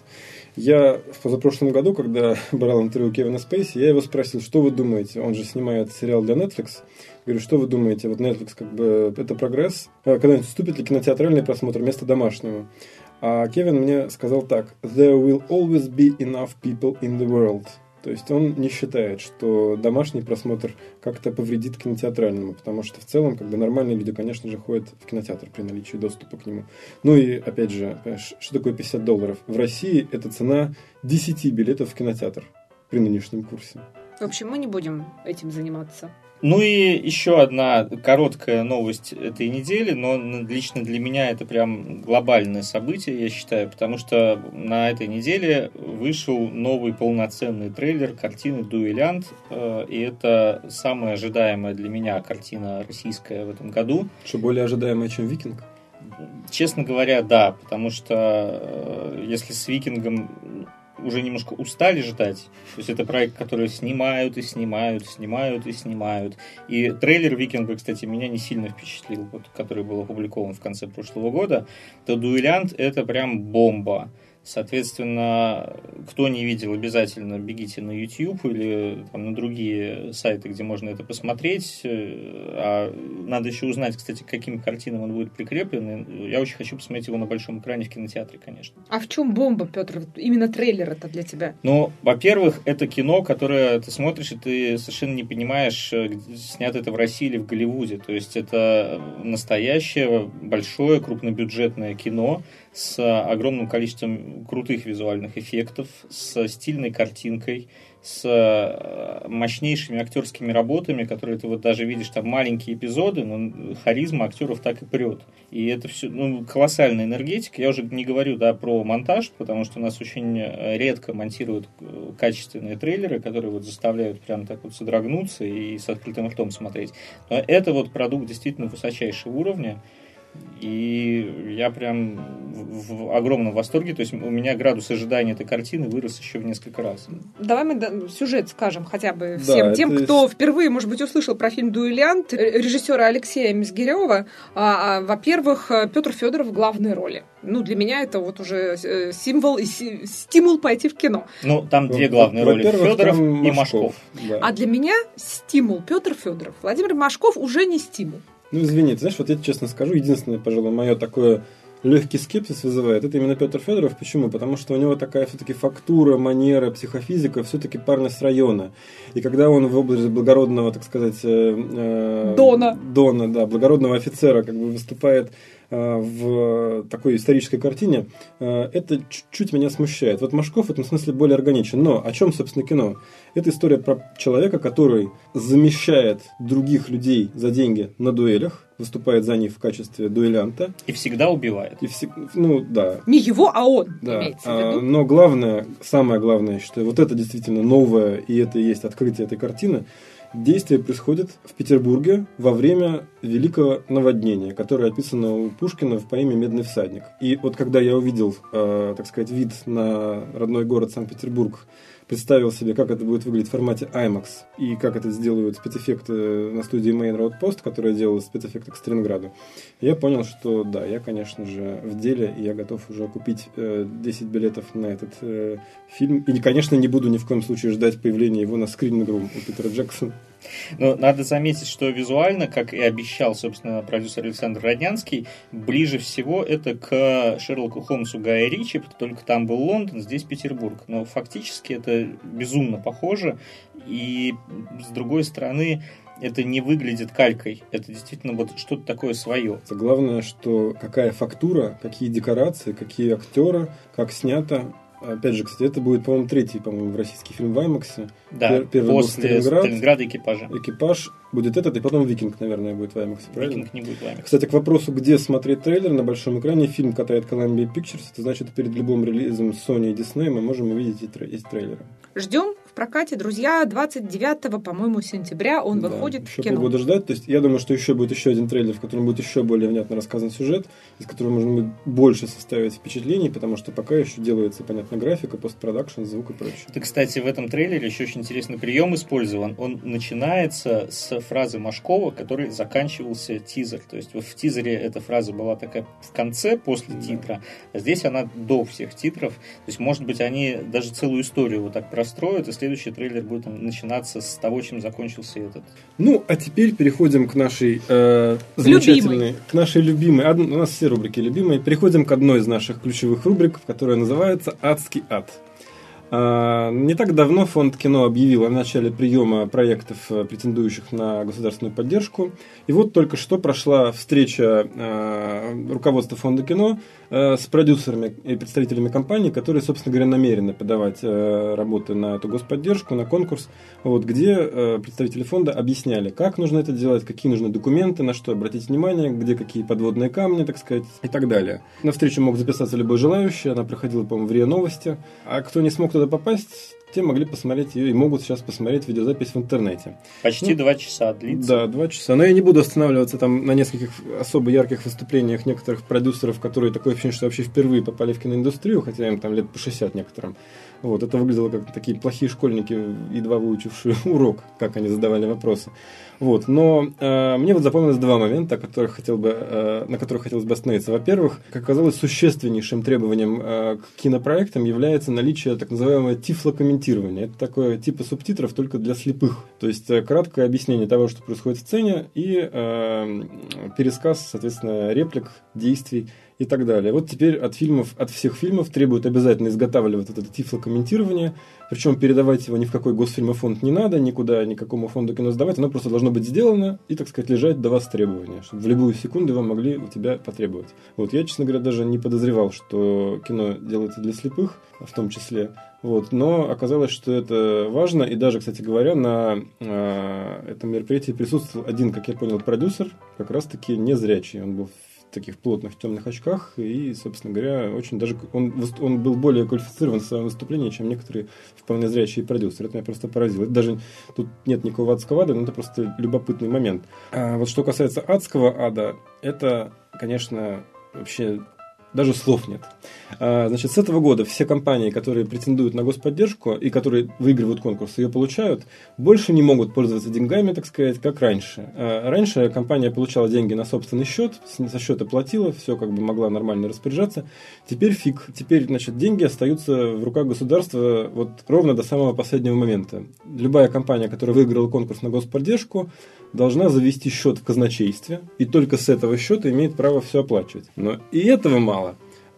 Я в позапрошлом году, когда брал интервью Кевина Спейси, я его спросил, что вы думаете? Он же снимает сериал для Netflix. Говорю, что вы думаете? Вот Netflix как бы это прогресс. А когда-нибудь вступит ли кинотеатральный просмотр вместо домашнего? А Кевин мне сказал так. There will always be enough people in the world. То есть он не считает, что домашний просмотр как-то повредит кинотеатральному, потому что в целом, как бы нормальные люди, конечно же, ходят в кинотеатр при наличии доступа к нему. Ну и, опять же, что такое 50 долларов? В России это цена 10 билетов в кинотеатр при нынешнем курсе. В общем, мы не будем этим заниматься. Ну и еще одна короткая новость этой недели, но лично для меня это прям глобальное событие, я считаю, потому что на этой неделе вышел новый полноценный трейлер картины «Дуэлянт», э, и это самая ожидаемая для меня картина российская в этом году. Что более ожидаемая, чем «Викинг»? Честно говоря, да, потому что э, если с «Викингом» уже немножко устали ждать. То есть это проект, который снимают и снимают, снимают и снимают. И трейлер Викинга, кстати, меня не сильно впечатлил, вот, который был опубликован в конце прошлого года. То Дуэлянт это прям бомба Соответственно, кто не видел, обязательно бегите на YouTube или там, на другие сайты, где можно это посмотреть. А надо еще узнать, кстати, к каким картинам он будет прикреплен. Я очень хочу посмотреть его на большом экране в кинотеатре, конечно. А в чем бомба, Петр? Именно трейлер это для тебя? Ну, во-первых, это кино, которое ты смотришь, и ты совершенно не понимаешь, снято это в России или в Голливуде. То есть это настоящее, большое, крупнобюджетное кино, с огромным количеством крутых визуальных эффектов, с стильной картинкой, с э, мощнейшими актерскими работами, которые ты вот даже видишь там маленькие эпизоды, но харизма актеров так и прет. И это все ну, колоссальная энергетика. Я уже не говорю да, про монтаж, потому что у нас очень э, редко монтируют э, качественные трейлеры, которые вот заставляют прям так вот содрогнуться и с открытым ртом смотреть. Но это вот продукт действительно высочайшего уровня. И я прям в огромном восторге. То есть у меня градус ожидания этой картины вырос еще в несколько раз. Давай мы сюжет скажем хотя бы всем да, тем, это... кто впервые, может быть, услышал про фильм «Дуэлянт» режиссера Алексея Мизгирева. А, а, во-первых, Петр Федоров в главной роли. Ну, для меня это вот уже э, символ и стимул пойти в кино. Ну, там две главные роли. Федоров и Машков. Да. А для меня стимул Петр Федоров. Владимир Машков уже не стимул. Ну, извини, ты знаешь, вот я честно скажу, единственное, пожалуй, мое такое легкий скепсис вызывает, это именно Петр Федоров. Почему? Потому что у него такая все-таки фактура, манера, психофизика, все-таки парня с района. И когда он в области благородного, так сказать... Э, э, Дона. Дона, да, благородного офицера как бы выступает в такой исторической картине, э, это чуть-чуть меня смущает. Вот Машков в этом смысле более органичен. Но о чем, собственно, кино? Это история про человека, который замещает других людей за деньги на дуэлях, выступает за них в качестве дуэлянта. И всегда убивает. И все, ну, да. Не его, а он, да. имеется в виду. А, но главное, самое главное, я считаю, вот это действительно новое, и это и есть открытие этой картины – Действие происходит в Петербурге во время великого наводнения, которое описано у Пушкина в поэме «Медный всадник». И вот когда я увидел, э, так сказать, вид на родной город Санкт-Петербург представил себе, как это будет выглядеть в формате IMAX и как это сделают спецэффекты на студии Main Road Post, которая делала спецэффекты к Сталинграду, я понял, что да, я, конечно же, в деле, и я готов уже купить э, 10 билетов на этот э, фильм. И, конечно, не буду ни в коем случае ждать появления его на скринингрум у Питера Джексона. Но надо заметить, что визуально, как и обещал, собственно, продюсер Александр Роднянский, ближе всего это к Шерлоку Холмсу Гая Ричи, только там был Лондон, здесь Петербург. Но фактически это безумно похоже. И с другой стороны, это не выглядит калькой. Это действительно вот что-то такое свое. Главное, что какая фактура, какие декорации, какие актеры, как снято, Опять же, кстати, это будет, по-моему, третий, по-моему, российский фильм в IMAX е. Да, Первый после был Сталинград. Сталинграда экипажа. Экипаж будет этот, и потом Викинг, наверное, будет в IMAX е, правильно? Викинг не будет в IMAX е. Кстати, к вопросу, где смотреть трейлер на большом экране, фильм катает Columbia Pictures, это значит, перед любым релизом Sony и Disney мы можем увидеть эти трейлеры. Ждем прокате. Друзья, 29, по-моему, сентября он да, выходит еще в кино. полгода ждать. То есть я думаю, что еще будет еще один трейлер, в котором будет еще более внятно рассказан сюжет, из которого можно будет больше составить впечатлений, потому что пока еще делается, понятно, графика, постпродакшн, звук и прочее. Ты, кстати, в этом трейлере еще очень интересный прием использован. Он начинается с фразы Машкова, который заканчивался тизер. То есть вот в тизере эта фраза была такая в конце, после да. титра, а здесь она до всех титров. То есть, может быть, они даже целую историю вот так простроят, если следующий трейлер будет начинаться с того, чем закончился этот. Ну, а теперь переходим к нашей э, замечательной, любимой. к нашей любимой. Од, у нас все рубрики любимые. Переходим к одной из наших ключевых рубрик, которая называется "Адский ад". А, не так давно фонд кино объявил о начале приема проектов, э, претендующих на государственную поддержку. И вот только что прошла встреча э, руководства фонда кино э, с продюсерами и представителями компаний, которые, собственно говоря, намерены подавать работы на эту господдержку, на конкурс, вот, где представители фонда объясняли, как нужно это делать, какие нужны документы, на что обратить внимание, где какие подводные камни, так сказать, и так далее. На встречу мог записаться любой желающий, она проходила, по-моему, в РИА Новости. А кто не смог туда попасть, те могли посмотреть ее и могут сейчас посмотреть видеозапись в интернете. Почти ну, два часа длится. Да, два часа. Но я не буду останавливаться там на нескольких особо ярких выступлениях некоторых продюсеров, которые такое ощущение, что вообще впервые попали в киноиндустрию, хотя им там лет по 60 некоторым. Вот, это выглядело как такие плохие школьники, едва выучившие урок, как они задавали вопросы. Вот, но э, мне вот запомнилось два момента, о которых хотел бы, э, на которых хотелось бы остановиться. Во-первых, как оказалось, существеннейшим требованием э, к кинопроектам является наличие так называемого тифлокомментирования. Это такое типа субтитров только для слепых. То есть э, краткое объяснение того, что происходит в сцене, и э, пересказ, соответственно, реплик, действий и так далее. Вот теперь от фильмов, от всех фильмов требуют обязательно изготавливать вот это тифлокомментирование, причем передавать его ни в какой госфильмофонд не надо, никуда, никакому фонду кино сдавать, оно просто должно быть сделано и, так сказать, лежать до вас требования, чтобы в любую секунду вам могли у тебя потребовать. Вот я, честно говоря, даже не подозревал, что кино делается для слепых, в том числе. Вот, но оказалось, что это важно, и даже, кстати говоря, на э, этом мероприятии присутствовал один, как я понял, продюсер, как раз-таки незрячий. Он был таких плотных темных очках, и, собственно говоря, очень даже он, он был более квалифицирован в своем выступлении, чем некоторые вполне зрячие продюсеры. Это меня просто поразило. Это даже тут нет никакого адского ада, но это просто любопытный момент. А вот что касается адского ада, это, конечно, вообще даже слов нет. А, значит, с этого года все компании, которые претендуют на господдержку и которые выигрывают конкурс, ее получают, больше не могут пользоваться деньгами, так сказать, как раньше. А, раньше компания получала деньги на собственный счет, со счета платила, все как бы могла нормально распоряжаться. Теперь фиг. Теперь, значит, деньги остаются в руках государства вот ровно до самого последнего момента. Любая компания, которая выиграла конкурс на господдержку, должна завести счет в казначействе, и только с этого счета имеет право все оплачивать. Но и этого мало.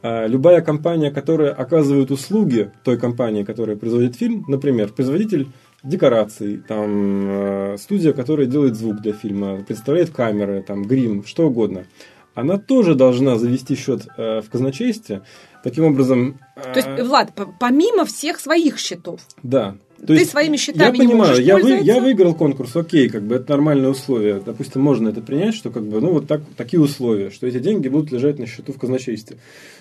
А любая компания, которая оказывает услуги той компании, которая производит фильм, например, производитель декораций, там, э, студия, которая делает звук для фильма, представляет камеры, там, грим, что угодно, она тоже должна завести счет э, в казначействе. Таким образом... То есть, э, Влад, помимо всех своих счетов. Да. То Ты есть, своими счетами я не понимаю, можешь я, вы, я выиграл конкурс, окей, как бы это нормальные условия. Допустим, можно это принять, что как бы, ну вот так, такие условия, что эти деньги будут лежать на счету в казначействе.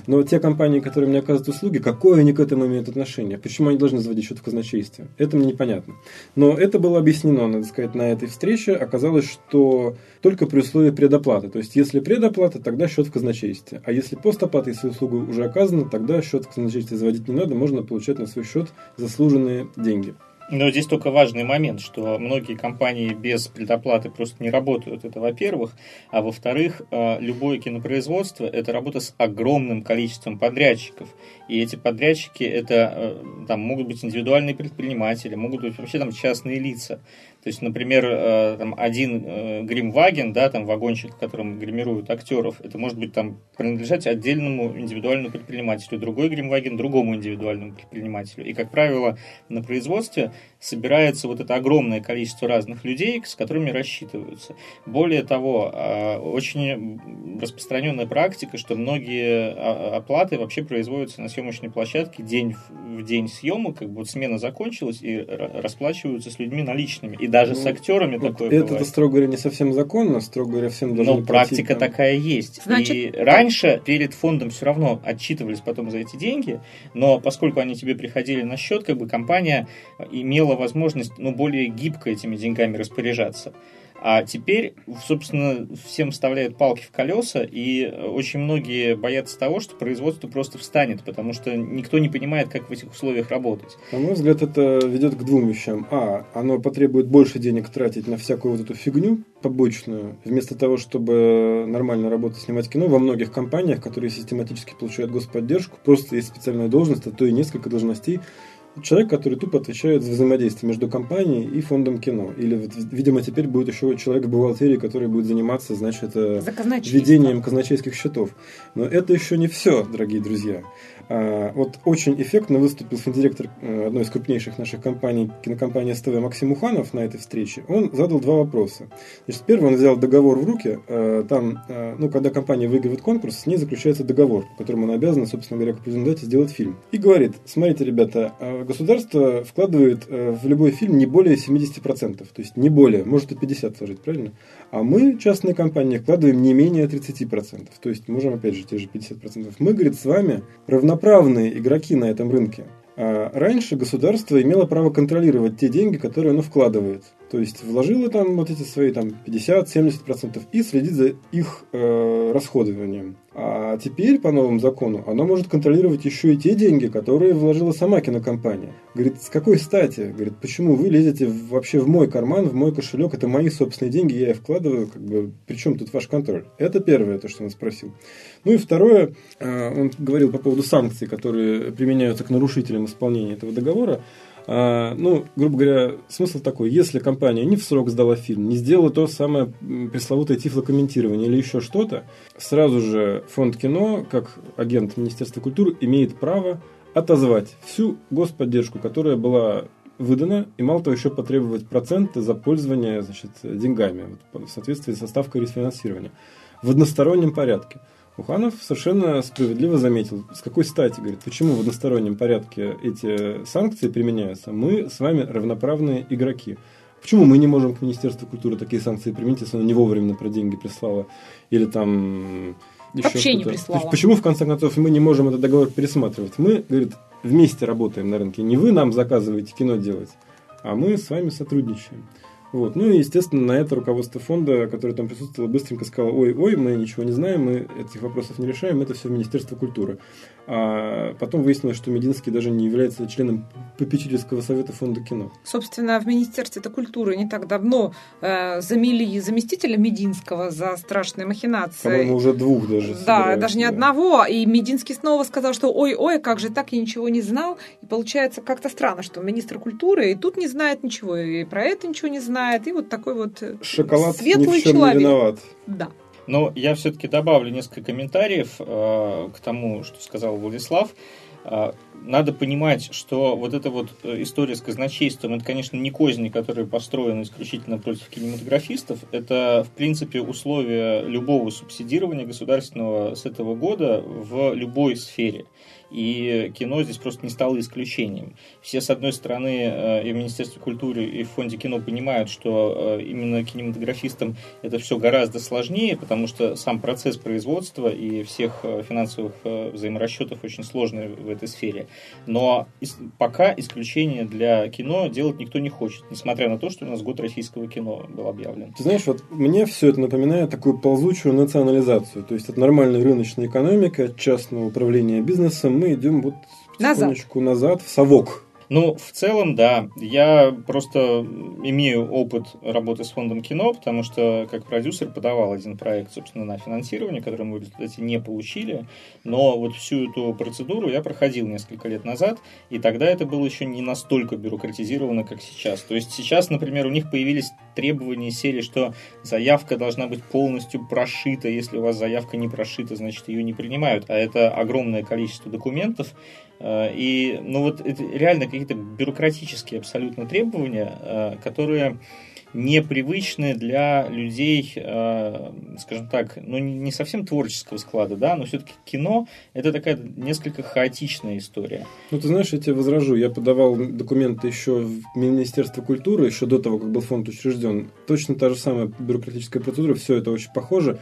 Но те компании, которые мне оказывают услуги, какое они к этому имеют отношение? Почему они должны заводить счет в казначействе? Это мне непонятно. Но это было объяснено, надо сказать, на этой встрече. Оказалось, что только при условии предоплаты. То есть, если предоплата, тогда счет в казначействе. А если постоплата, если услуга уже оказана, тогда счет в казначействе заводить не надо, можно получать на свой счет заслуженные деньги. Но здесь только важный момент, что многие компании без предоплаты просто не работают. Это во-первых. А во-вторых, э, любое кинопроизводство – это работа с огромным количеством подрядчиков. И эти подрядчики – это э, там, могут быть индивидуальные предприниматели, могут быть вообще там частные лица. То есть, например, э, там один э, гримваген, да, там вагончик, в котором гримируют актеров, это может быть там принадлежать отдельному индивидуальному предпринимателю, другой гримваген другому индивидуальному предпринимателю. И, как правило, на производстве собирается вот это огромное количество разных людей, с которыми рассчитываются. Более того, э, очень распространенная практика, что многие оплаты вообще производятся на съемочной площадке день в день съемок, как бы вот смена закончилась и расплачиваются с людьми наличными. И даже ну, с актерами вот такое это, бывает. строго говоря, не совсем законно, строго говоря, всем должны Но практика там. такая есть. Значит, и раньше перед фондом все равно отчитывались потом за эти деньги, но поскольку они тебе приходили на счет, как бы компания имела возможность, ну, более гибко этими деньгами распоряжаться. А теперь, собственно, всем вставляют палки в колеса, и очень многие боятся того, что производство просто встанет, потому что никто не понимает, как в этих условиях работать. На мой взгляд, это ведет к двум вещам. А, оно потребует больше денег тратить на всякую вот эту фигню побочную, вместо того, чтобы нормально работать, снимать кино. Во многих компаниях, которые систематически получают господдержку, просто есть специальная должность, а то и несколько должностей, человек, который тупо отвечает за взаимодействие между компанией и фондом кино. Или, видимо, теперь будет еще человек в бухгалтерии, который будет заниматься, значит, э, ведением казначейских счетов. Но это еще не все, дорогие друзья. А, вот очень эффектно выступил финдиректор э, одной из крупнейших наших компаний, кинокомпании СТВ Максим Уханов на этой встрече. Он задал два вопроса. Значит, первый он взял договор в руки. Э, там, э, ну, когда компания выигрывает конкурс, с ней заключается договор, по которому она обязана, собственно говоря, как презентате сделать фильм. И говорит, смотрите, ребята, государство вкладывает в любой фильм не более 70%, то есть не более, может и 50 сложить, правильно? А мы, частные компании, вкладываем не менее 30%. То есть можем, опять же, те же 50%. Мы, говорит, с вами равноправные игроки на этом рынке. А раньше государство имело право контролировать те деньги, которые оно вкладывает. То есть вложила там вот эти свои там 50-70% и следит за их э, расходованием. А теперь по новому закону она может контролировать еще и те деньги, которые вложила сама кинокомпания. Говорит, с какой стати? Говорит, почему вы лезете вообще в мой карман, в мой кошелек? Это мои собственные деньги, я их вкладываю. Как бы, при чем тут ваш контроль? Это первое, то, что он спросил. Ну и второе, э, он говорил по поводу санкций, которые применяются к нарушителям исполнения этого договора. А, ну, грубо говоря, смысл такой, если компания не в срок сдала фильм, не сделала то самое пресловутое тифлокомментирование или еще что-то, сразу же фонд кино, как агент Министерства культуры, имеет право отозвать всю господдержку, которая была выдана, и мало того еще потребовать проценты за пользование значит, деньгами вот, в соответствии со ставкой рефинансирования в одностороннем порядке. Уханов совершенно справедливо заметил, с какой стати, говорит, почему в одностороннем порядке эти санкции применяются, мы с вами равноправные игроки. Почему мы не можем к Министерству культуры такие санкции применить, если оно не вовремя про деньги прислало? Или там еще Вообще не прислало. Почему, в конце концов, мы не можем этот договор пересматривать? Мы, говорит, вместе работаем на рынке. Не вы нам заказываете кино делать, а мы с вами сотрудничаем. Вот. Ну и, естественно, на это руководство фонда, которое там присутствовало, быстренько сказало, ой, ой, мы ничего не знаем, мы этих вопросов не решаем, это все Министерство культуры. А потом выяснилось, что Мединский даже не является членом попечительского совета фонда кино. Собственно, в Министерстве культуры не так давно э, замели заместителя Мединского за страшные махинации. По-моему, уже двух даже. Да, даже не да. одного. И Мединский снова сказал, что ой-ой, как же так, я ничего не знал. И получается как-то странно, что министр культуры и тут не знает ничего, и про это ничего не знает. И вот такой вот Шоколад светлый ни в чем человек. Не виноват. Да. Но я все-таки добавлю несколько комментариев э, к тому, что сказал Владислав. Э, надо понимать, что вот эта вот э, история с казначейством, это, конечно, не козни, которые построены исключительно против кинематографистов. Это, в принципе, условия любого субсидирования государственного с этого года в любой сфере. И кино здесь просто не стало исключением. Все, с одной стороны, э, и в Министерстве культуры, и в Фонде кино понимают, что э, именно кинематографистам это все гораздо сложнее, потому что сам процесс производства и всех э, финансовых взаиморасчетов очень сложный в этой сфере. Но пока исключение для кино делать никто не хочет, несмотря на то, что у нас год российского кино был объявлен. Ты знаешь, вот мне все это напоминает такую ползучую национализацию. То есть это нормальная рыночная экономика, частное управление бизнесом, мы идем вот назад, назад в совок. Ну, в целом, да. Я просто имею опыт работы с фондом кино, потому что как продюсер подавал один проект, собственно, на финансирование, который мы в результате не получили. Но вот всю эту процедуру я проходил несколько лет назад, и тогда это было еще не настолько бюрократизировано, как сейчас. То есть сейчас, например, у них появились требования серии, что заявка должна быть полностью прошита. Если у вас заявка не прошита, значит, ее не принимают. А это огромное количество документов, и, ну вот, это реально какие-то бюрократические абсолютно требования, э, которые непривычны для людей, э, скажем так, ну не совсем творческого склада, да, но все-таки кино это такая несколько хаотичная история. Ну, ты знаешь, я тебе возражу. Я подавал документы еще в Министерство культуры, еще до того, как был фонд учрежден. Точно та же самая бюрократическая процедура, все это очень похоже.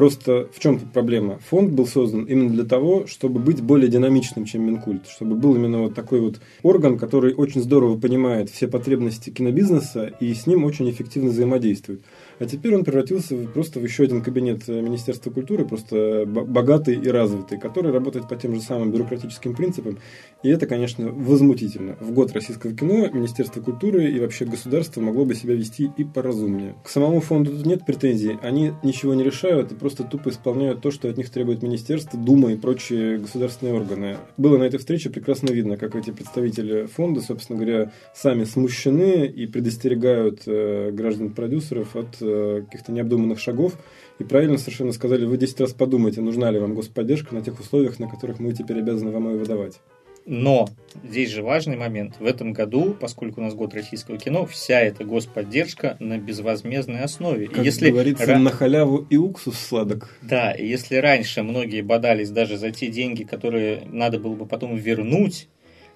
Просто в чем проблема? Фонд был создан именно для того, чтобы быть более динамичным, чем Минкульт, чтобы был именно вот такой вот орган, который очень здорово понимает все потребности кинобизнеса и с ним очень эффективно взаимодействует. А теперь он превратился просто в еще один кабинет э, Министерства культуры, просто богатый и развитый, который работает по тем же самым бюрократическим принципам. И это, конечно, возмутительно. В год российского кино Министерство культуры и вообще государство могло бы себя вести и поразумнее. К самому фонду тут нет претензий. Они ничего не решают и просто тупо исполняют то, что от них требует Министерство, Дума и прочие государственные органы. Было на этой встрече прекрасно видно, как эти представители фонда, собственно говоря, сами смущены и предостерегают э, граждан-продюсеров от э, каких-то необдуманных шагов. И правильно совершенно сказали, вы 10 раз подумайте, нужна ли вам господдержка на тех условиях, на которых мы теперь обязаны вам ее выдавать. Но здесь же важный момент. В этом году, поскольку у нас год российского кино, вся эта господдержка на безвозмездной основе. Как если говорится, ра... на халяву и уксус сладок. Да, если раньше многие бодались даже за те деньги, которые надо было бы потом вернуть,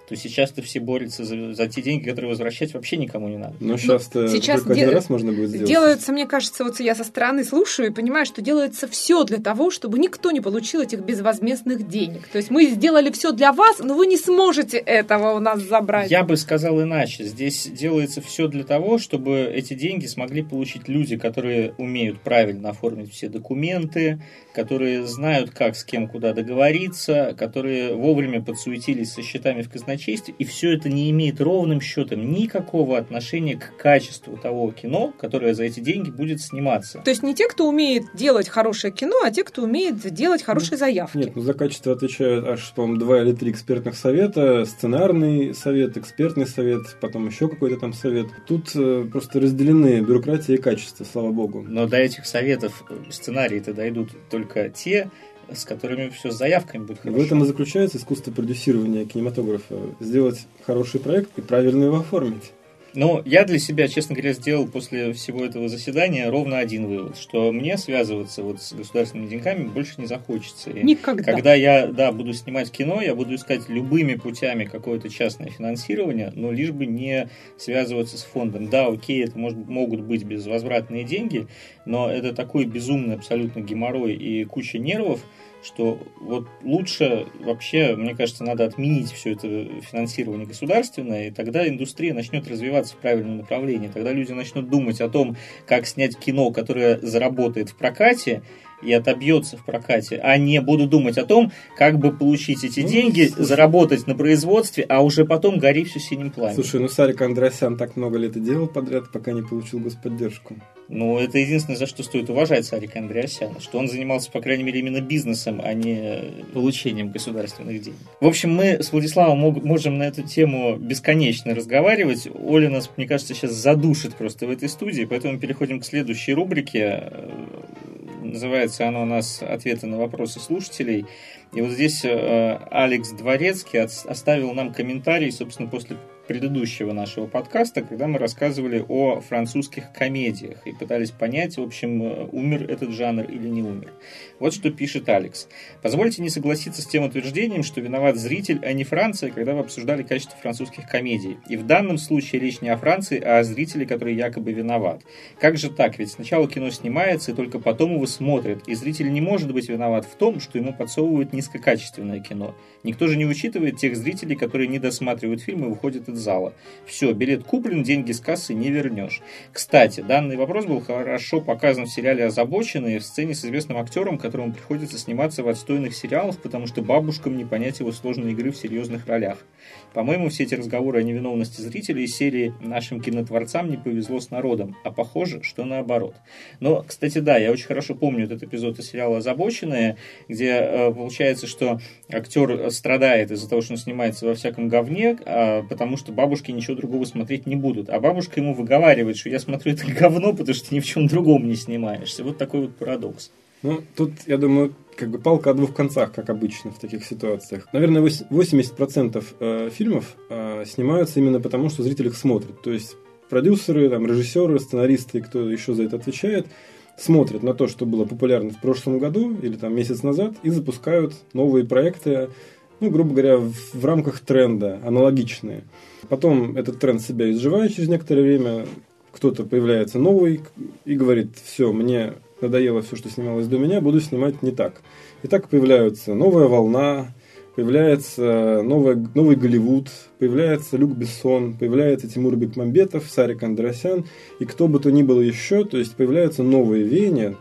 то сейчас-то все борются за, за те деньги, которые возвращать вообще никому не надо. Но сейчас-то Ну, сейчас только один раз можно будет сделать. Делается, мне кажется, вот я со стороны слушаю и понимаю, что делается все для того, чтобы никто не получил этих безвозмездных денег. То есть мы сделали все для вас, но вы не сможете этого у нас забрать. Я бы сказал иначе. Здесь делается все для того, чтобы эти деньги смогли получить люди, которые умеют правильно оформить все документы, которые знают, как с кем куда договориться, которые вовремя подсуетились со счетами в казначействе, и все это не имеет ровным счетом никакого отношения к качеству того кино, которое за эти деньги будет сниматься. То есть не те, кто умеет делать хорошее кино, а те, кто умеет делать хорошие заявки. Нет, ну за качество отвечают аж, по-моему, два или три экспертных совета, сценарный совет, экспертный совет, потом еще какой-то там совет. Тут э, просто разделены бюрократия и качество, слава богу. Но до этих советов сценарии-то дойдут только те, с которыми все с заявками будет В хорошо. этом и заключается искусство продюсирования кинематографа. Сделать хороший проект и правильно его оформить. Но я для себя, честно говоря, сделал после всего этого заседания ровно один вывод, что мне связываться вот с государственными деньгами больше не захочется. И Никогда. Когда я, да, буду снимать кино, я буду искать любыми путями какое-то частное финансирование, но лишь бы не связываться с фондом. Да, окей, это может, могут быть безвозвратные деньги, но это такой безумный абсолютно геморрой и куча нервов, что вот лучше вообще, мне кажется, надо отменить все это финансирование государственное, и тогда индустрия начнет развиваться в правильном направлении. Тогда люди начнут думать о том, как снять кино, которое заработает в прокате, и отобьется в прокате, а не буду думать о том, как бы получить эти Ну, деньги, слушай. заработать на производстве, а уже потом гори все синим пламенем. Слушай, ну Сарик Андросян так много лет и делал подряд, пока не получил господдержку. Ну, это единственное, за что стоит уважать Сарика Андреасяна, что он занимался, по крайней мере, именно бизнесом, а не получением государственных денег. В общем, мы с Владиславом мог- можем на эту тему бесконечно разговаривать. Оля нас, мне кажется, сейчас задушит просто в этой студии, поэтому переходим к следующей рубрике. Называется она у нас «Ответы на вопросы слушателей». И вот здесь э, Алекс Дворецкий оставил нам комментарий, собственно, после предыдущего нашего подкаста, когда мы рассказывали о французских комедиях и пытались понять, в общем, э, умер этот жанр или не умер. Вот что пишет Алекс. Позвольте не согласиться с тем утверждением, что виноват зритель, а не Франция, когда вы обсуждали качество французских комедий. И в данном случае речь не о Франции, а о зрителе, который якобы виноват. Как же так? Ведь сначала кино снимается, и только потом его смотрят. И зритель не может быть виноват в том, что ему подсовывают низкокачественное кино. Никто же не учитывает тех зрителей, которые не досматривают фильм и выходят зала. Все, билет куплен, деньги с кассы не вернешь. Кстати, данный вопрос был хорошо показан в сериале «Озабоченные» в сцене с известным актером, которому приходится сниматься в отстойных сериалах, потому что бабушкам не понять его сложной игры в серьезных ролях. По-моему, все эти разговоры о невиновности зрителей из серии «Нашим кинотворцам не повезло с народом», а похоже, что наоборот. Но, кстати, да, я очень хорошо помню этот эпизод из сериала «Озабоченные», где э, получается, что актер страдает из-за того, что он снимается во всяком говне, а, потому что бабушки ничего другого смотреть не будут. А бабушка ему выговаривает, что я смотрю это говно, потому что ты ни в чем другом не снимаешься. Вот такой вот парадокс. Ну, тут, я думаю, как бы палка о двух концах, как обычно в таких ситуациях. Наверное, вось- 80% э, фильмов э, снимаются именно потому, что зритель их смотрит. То есть продюсеры, там, режиссеры, сценаристы, кто еще за это отвечает, смотрят на то, что было популярно в прошлом году или там месяц назад, и запускают новые проекты, ну, грубо говоря, в, в рамках тренда, аналогичные. Потом этот тренд себя изживает через некоторое время, кто-то появляется новый и говорит, все, мне надоело все, что снималось до меня, буду снимать не так. И так появляются новая волна, появляется новая, новый Голливуд, появляется Люк Бессон, появляется Тимур Бекмамбетов, Сарик Андросян, и кто бы то ни было еще, то есть появляются новые веяния,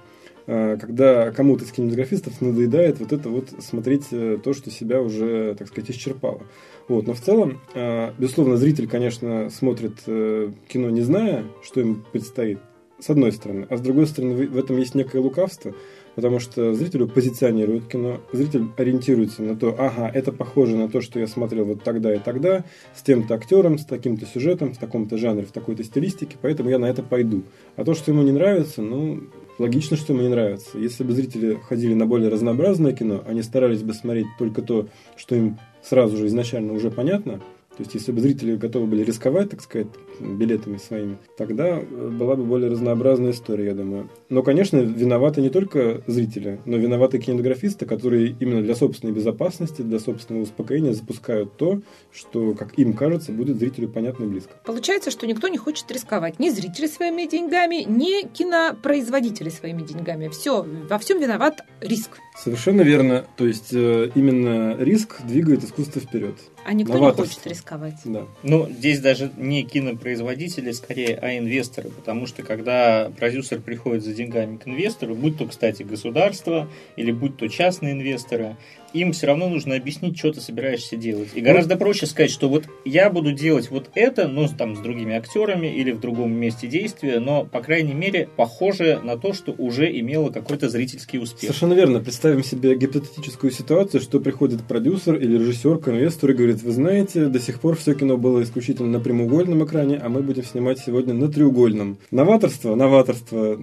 э, когда кому-то из кинематографистов надоедает вот это вот смотреть э, то, что себя уже, так сказать, исчерпало. Вот. Но в целом, э, безусловно, зритель, конечно, смотрит кино, не зная, что им предстоит, с одной стороны. А с другой стороны, в этом есть некое лукавство, потому что зрителю позиционирует кино, зритель ориентируется на то, ага, это похоже на то, что я смотрел вот тогда и тогда, с тем-то актером, с таким-то сюжетом, в таком-то жанре, в такой-то стилистике, поэтому я на это пойду. А то, что ему не нравится, ну, логично, что ему не нравится. Если бы зрители ходили на более разнообразное кино, они старались бы смотреть только то, что им сразу же изначально уже понятно, То есть, если бы зрители готовы были рисковать, так сказать, билетами своими, тогда э, была бы более разнообразная история, я думаю. Но, конечно, виноваты не только зрители, но виноваты кинематографисты, которые именно для собственной безопасности, для собственного успокоения запускают то, что, как им кажется, будет зрителю понятно и близко. Получается, что никто не хочет рисковать. Ни зрители своими деньгами, ни кинопроизводители своими деньгами. Все, во всем виноват риск. Совершенно верно. То есть, э, именно риск двигает искусство вперед. А никто не хочет рисковать. Да. Ну, здесь даже не кинопроизводители, скорее, а инвесторы. Потому что когда продюсер приходит за деньгами к инвестору, будь то, кстати, государство или будь то частные инвесторы, им все равно нужно объяснить, что ты собираешься делать. И гораздо проще сказать, что вот я буду делать вот это, но там с другими актерами или в другом месте действия, но, по крайней мере, похоже на то, что уже имело какой-то зрительский успех. Совершенно верно. Представим себе гипотетическую ситуацию, что приходит продюсер или режиссер к инвестору и говорит, вы знаете, до сих пор все кино было исключительно на прямоугольном экране, а мы будем снимать сегодня на треугольном. Новаторство, новаторство.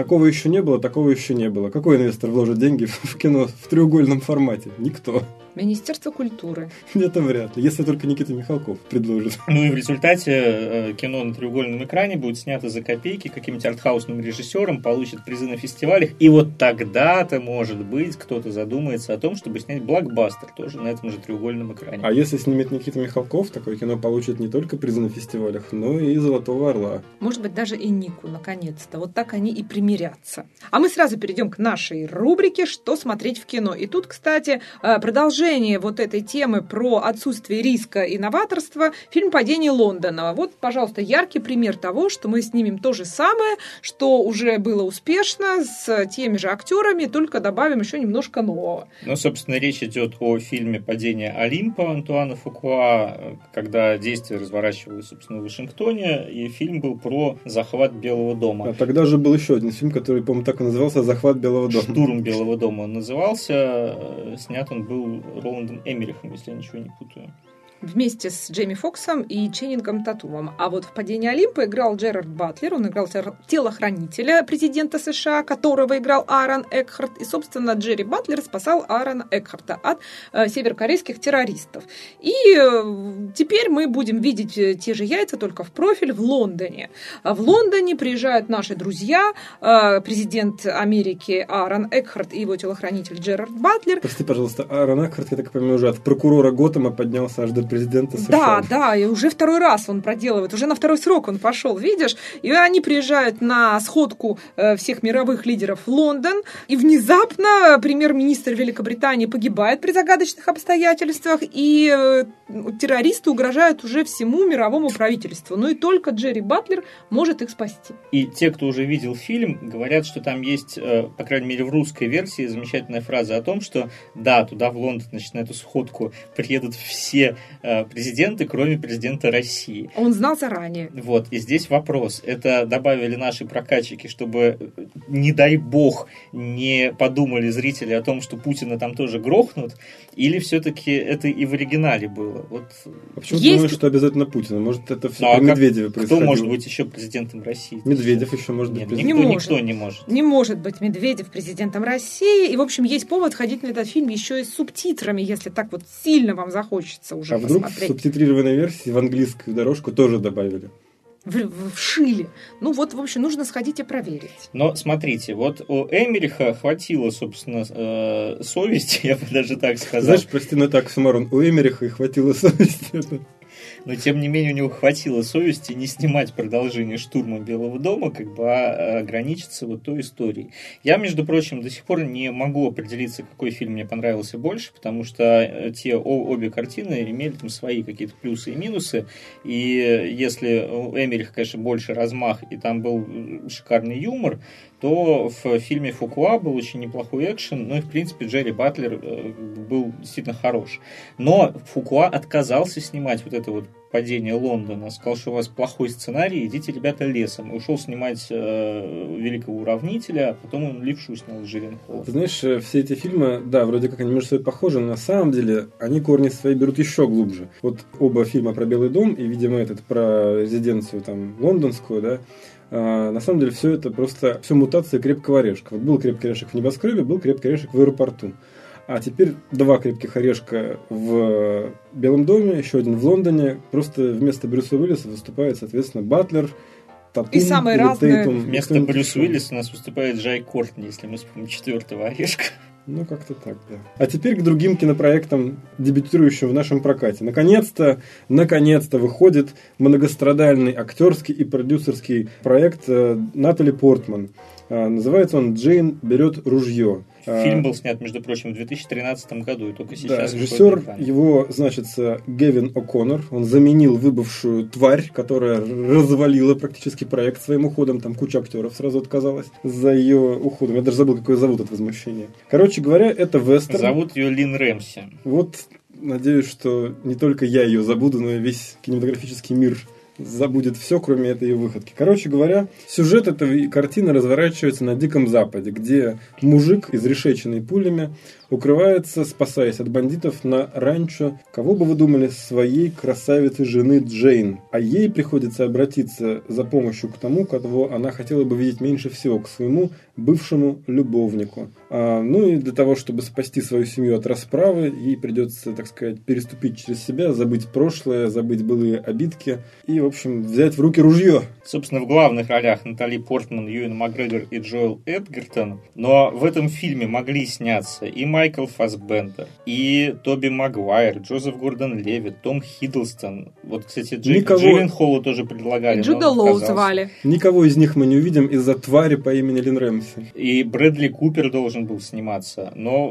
Такого еще не было, такого еще не было. Какой инвестор вложит деньги в кино в треугольном формате? Никто. Министерство культуры. Это вряд ли, если только Никита Михалков предложит. Ну и в результате э, кино на треугольном экране будет снято за копейки каким-нибудь артхаусным режиссером, получит призы на фестивалях, и вот тогда-то, может быть, кто-то задумается о том, чтобы снять блокбастер тоже на этом же треугольном экране. А если снимет Никита Михалков, такое кино получит не только призы на фестивалях, но и Золотого Орла. Может быть, даже и Нику, наконец-то. Вот так они и примирятся. А мы сразу перейдем к нашей рубрике «Что смотреть в кино?». И тут, кстати, э, продолжение продолжение вот этой темы про отсутствие риска и новаторства фильм «Падение Лондона». Вот, пожалуйста, яркий пример того, что мы снимем то же самое, что уже было успешно с теми же актерами, только добавим еще немножко нового. Ну, собственно, речь идет о фильме «Падение Олимпа» Антуана Фукуа, когда действие разворачивалось, собственно, в Вашингтоне, и фильм был про захват Белого дома. А тогда же был еще один фильм, который, по-моему, так и назывался «Захват Белого дома». «Штурм Белого дома» он назывался. Снят он был Роландом Эмерихом, если я ничего не путаю вместе с Джейми Фоксом и Ченнингом Татумом. А вот в «Падении Олимпа» играл Джерард Батлер, он играл телохранителя президента США, которого играл Аарон Экхарт, и, собственно, Джерри Батлер спасал Аарона Экхарта от э, северокорейских террористов. И э, теперь мы будем видеть э, те же яйца, только в профиль в Лондоне. А в Лондоне приезжают наши друзья, э, президент Америки Аарон Экхарт и его телохранитель Джерард Батлер. Прости, пожалуйста, Аарон Экхарт, я так понимаю, уже от прокурора Готэма поднялся аж до президента США. Да, да, и уже второй раз он проделывает, уже на второй срок он пошел, видишь? И они приезжают на сходку э, всех мировых лидеров в Лондон, и внезапно премьер-министр Великобритании погибает при загадочных обстоятельствах, и э, террористы угрожают уже всему мировому правительству. Ну и только Джерри Батлер может их спасти. И те, кто уже видел фильм, говорят, что там есть, э, по крайней мере, в русской версии замечательная фраза о том, что да, туда в Лондон, значит, на эту сходку приедут все президенты, кроме президента России. Он знал заранее. Вот, и здесь вопрос. Это добавили наши прокатчики, чтобы, не дай бог, не подумали зрители о том, что Путина там тоже грохнут, или все-таки это и в оригинале было? Вот. А почему Есть... думаешь, что обязательно Путина? Может, это все ну, а при Медведеве происходило? Кто может быть еще президентом России? Медведев еще может быть Нет, президентом. Никто, никто не может. Не может быть Медведев президентом России. И, в общем, есть повод ходить на этот фильм еще и с субтитрами, если так вот сильно вам захочется уже а вдруг в субтитрированной версии в английскую дорожку тоже добавили? в, вшили. Ну вот, в общем, нужно сходить и проверить. Но смотрите, вот у Эмериха хватило, собственно, э, совести, я бы даже так сказал. Знаешь, прости, но так, Самарон, у Эмериха и хватило совести но тем не менее у него хватило совести не снимать продолжение штурма Белого дома, как бы а ограничиться вот той историей. Я, между прочим, до сих пор не могу определиться, какой фильм мне понравился больше, потому что э, те обе картины имели там свои какие-то плюсы и минусы, и если у Эмериха, конечно, больше размах, и там был шикарный юмор, то в фильме Фукуа был очень неплохой экшен, ну и, в принципе, Джерри Батлер э, был действительно хорош. Но Фукуа отказался снимать вот это вот падение Лондона, сказал, что у вас плохой сценарий, идите, ребята, лесом. И ушел снимать э, Великого Уравнителя, а потом он Левшу снял с. Ты знаешь, э, все эти фильмы, да, вроде как они между собой похожи, но на самом деле они корни свои берут еще глубже. Вот оба фильма про Белый дом и, видимо, этот про резиденцию там лондонскую, да, а, на самом деле все это просто все мутация крепкого орешка. Вот был крепкий орешек в небоскребе, был крепкий орешек в аэропорту. А теперь два крепких орешка в Белом доме, еще один в Лондоне. Просто вместо Брюса Уиллиса выступает, соответственно, Батлер, Татум И самые разные. Тейтум, Вместо Брюса. Уиллиса у нас выступает Джай Кортни, если мы вспомним четвертого орешка. Ну, как-то так, да. А теперь к другим кинопроектам, дебютирующим в нашем прокате. Наконец-то, наконец-то выходит многострадальный актерский и продюсерский проект э, Натали Портман. Э, Называется он «Джейн берет ружье». А, Фильм был снят, между прочим, в 2013 году, и только Да, сейчас выходит режиссер его, значится, Гевин О'Коннор. Он заменил выбывшую тварь, которая развалила практически проект своим уходом. Там куча актеров сразу отказалась за ее уходом. Я даже забыл, как ее зовут от возмущения. Короче говоря, это вестерн. Зовут ее Лин Рэмси. Вот надеюсь, что не только я ее забуду, но и весь кинематографический мир забудет все, кроме этой выходки. Короче говоря, сюжет этой картины разворачивается на Диком Западе, где мужик, изрешеченный пулями, укрывается, спасаясь от бандитов на ранчо, кого бы вы думали, своей красавицы жены Джейн. А ей приходится обратиться за помощью к тому, кого она хотела бы видеть меньше всего, к своему бывшему любовнику. А, ну и для того, чтобы спасти свою семью от расправы, ей придется, так сказать, переступить через себя, забыть прошлое, забыть былые обидки и, в общем, взять в руки ружье. Собственно, в главных ролях Натали Портман, Юэн Макгрегор и Джоэл Эдгертон. Но в этом фильме могли сняться и Майкл Фассбендер, и Тоби Магуайр, Джозеф Гордон Левит, Том Хиддлстон. Вот, кстати, Джейк Никого- Джилленхолу тоже предлагали. Джуда Лоу звали. Никого из них мы не увидим из-за твари по имени Лин Рэмси. И Брэдли Купер должен был сниматься. Но,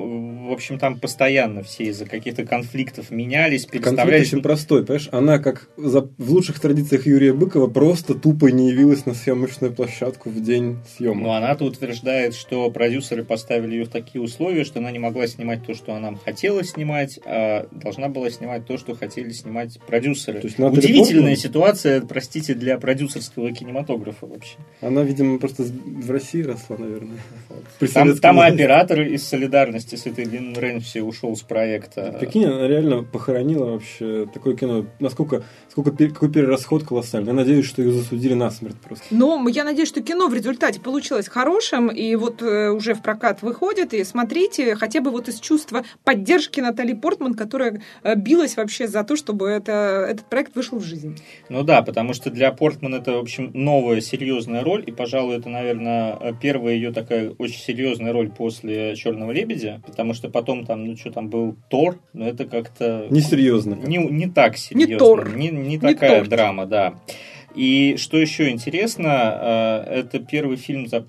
в общем, там постоянно все из-за каких-то конфликтов менялись, Конфликт переставлялись. очень простой, понимаешь? Она, как за- в лучших традициях Юрия Быкова, просто тупо не явилась на съемочную площадку в день съемок. Но она-то утверждает, что продюсеры поставили ее в такие условия, что она не могла снимать то, что она хотела снимать, а должна была снимать то, что хотели снимать продюсеры. То есть Удивительная ситуация, простите, для продюсерского кинематографа вообще. Она, видимо, просто в России росла, наверное. Там, там и оператор из солидарности с этой Лин Рэнси ушел с проекта. Прикинь, она реально похоронила вообще такое кино. Насколько, сколько, какой перерасход колоссальный. Я надеюсь, что ее засудили насмерть просто. Но я надеюсь, что кино в результате получилось хорошим, и вот э, уже в прокат выходит, и смотрите, хотя бы вот из чувства поддержки Натали Портман, которая э, билась вообще за то, чтобы это, этот проект вышел в жизнь. Ну да, потому что для Портман это, в общем, новая серьезная роль, и, пожалуй, это, наверное, первая ее такая очень серьезная роль после Черного лебедя, потому что потом там, ну что там был Тор, но это как-то Несерьезно. не, не так серьезно, Не Тор. не, не Не такая торт. драма, да. И что еще интересно, э, это первый фильм за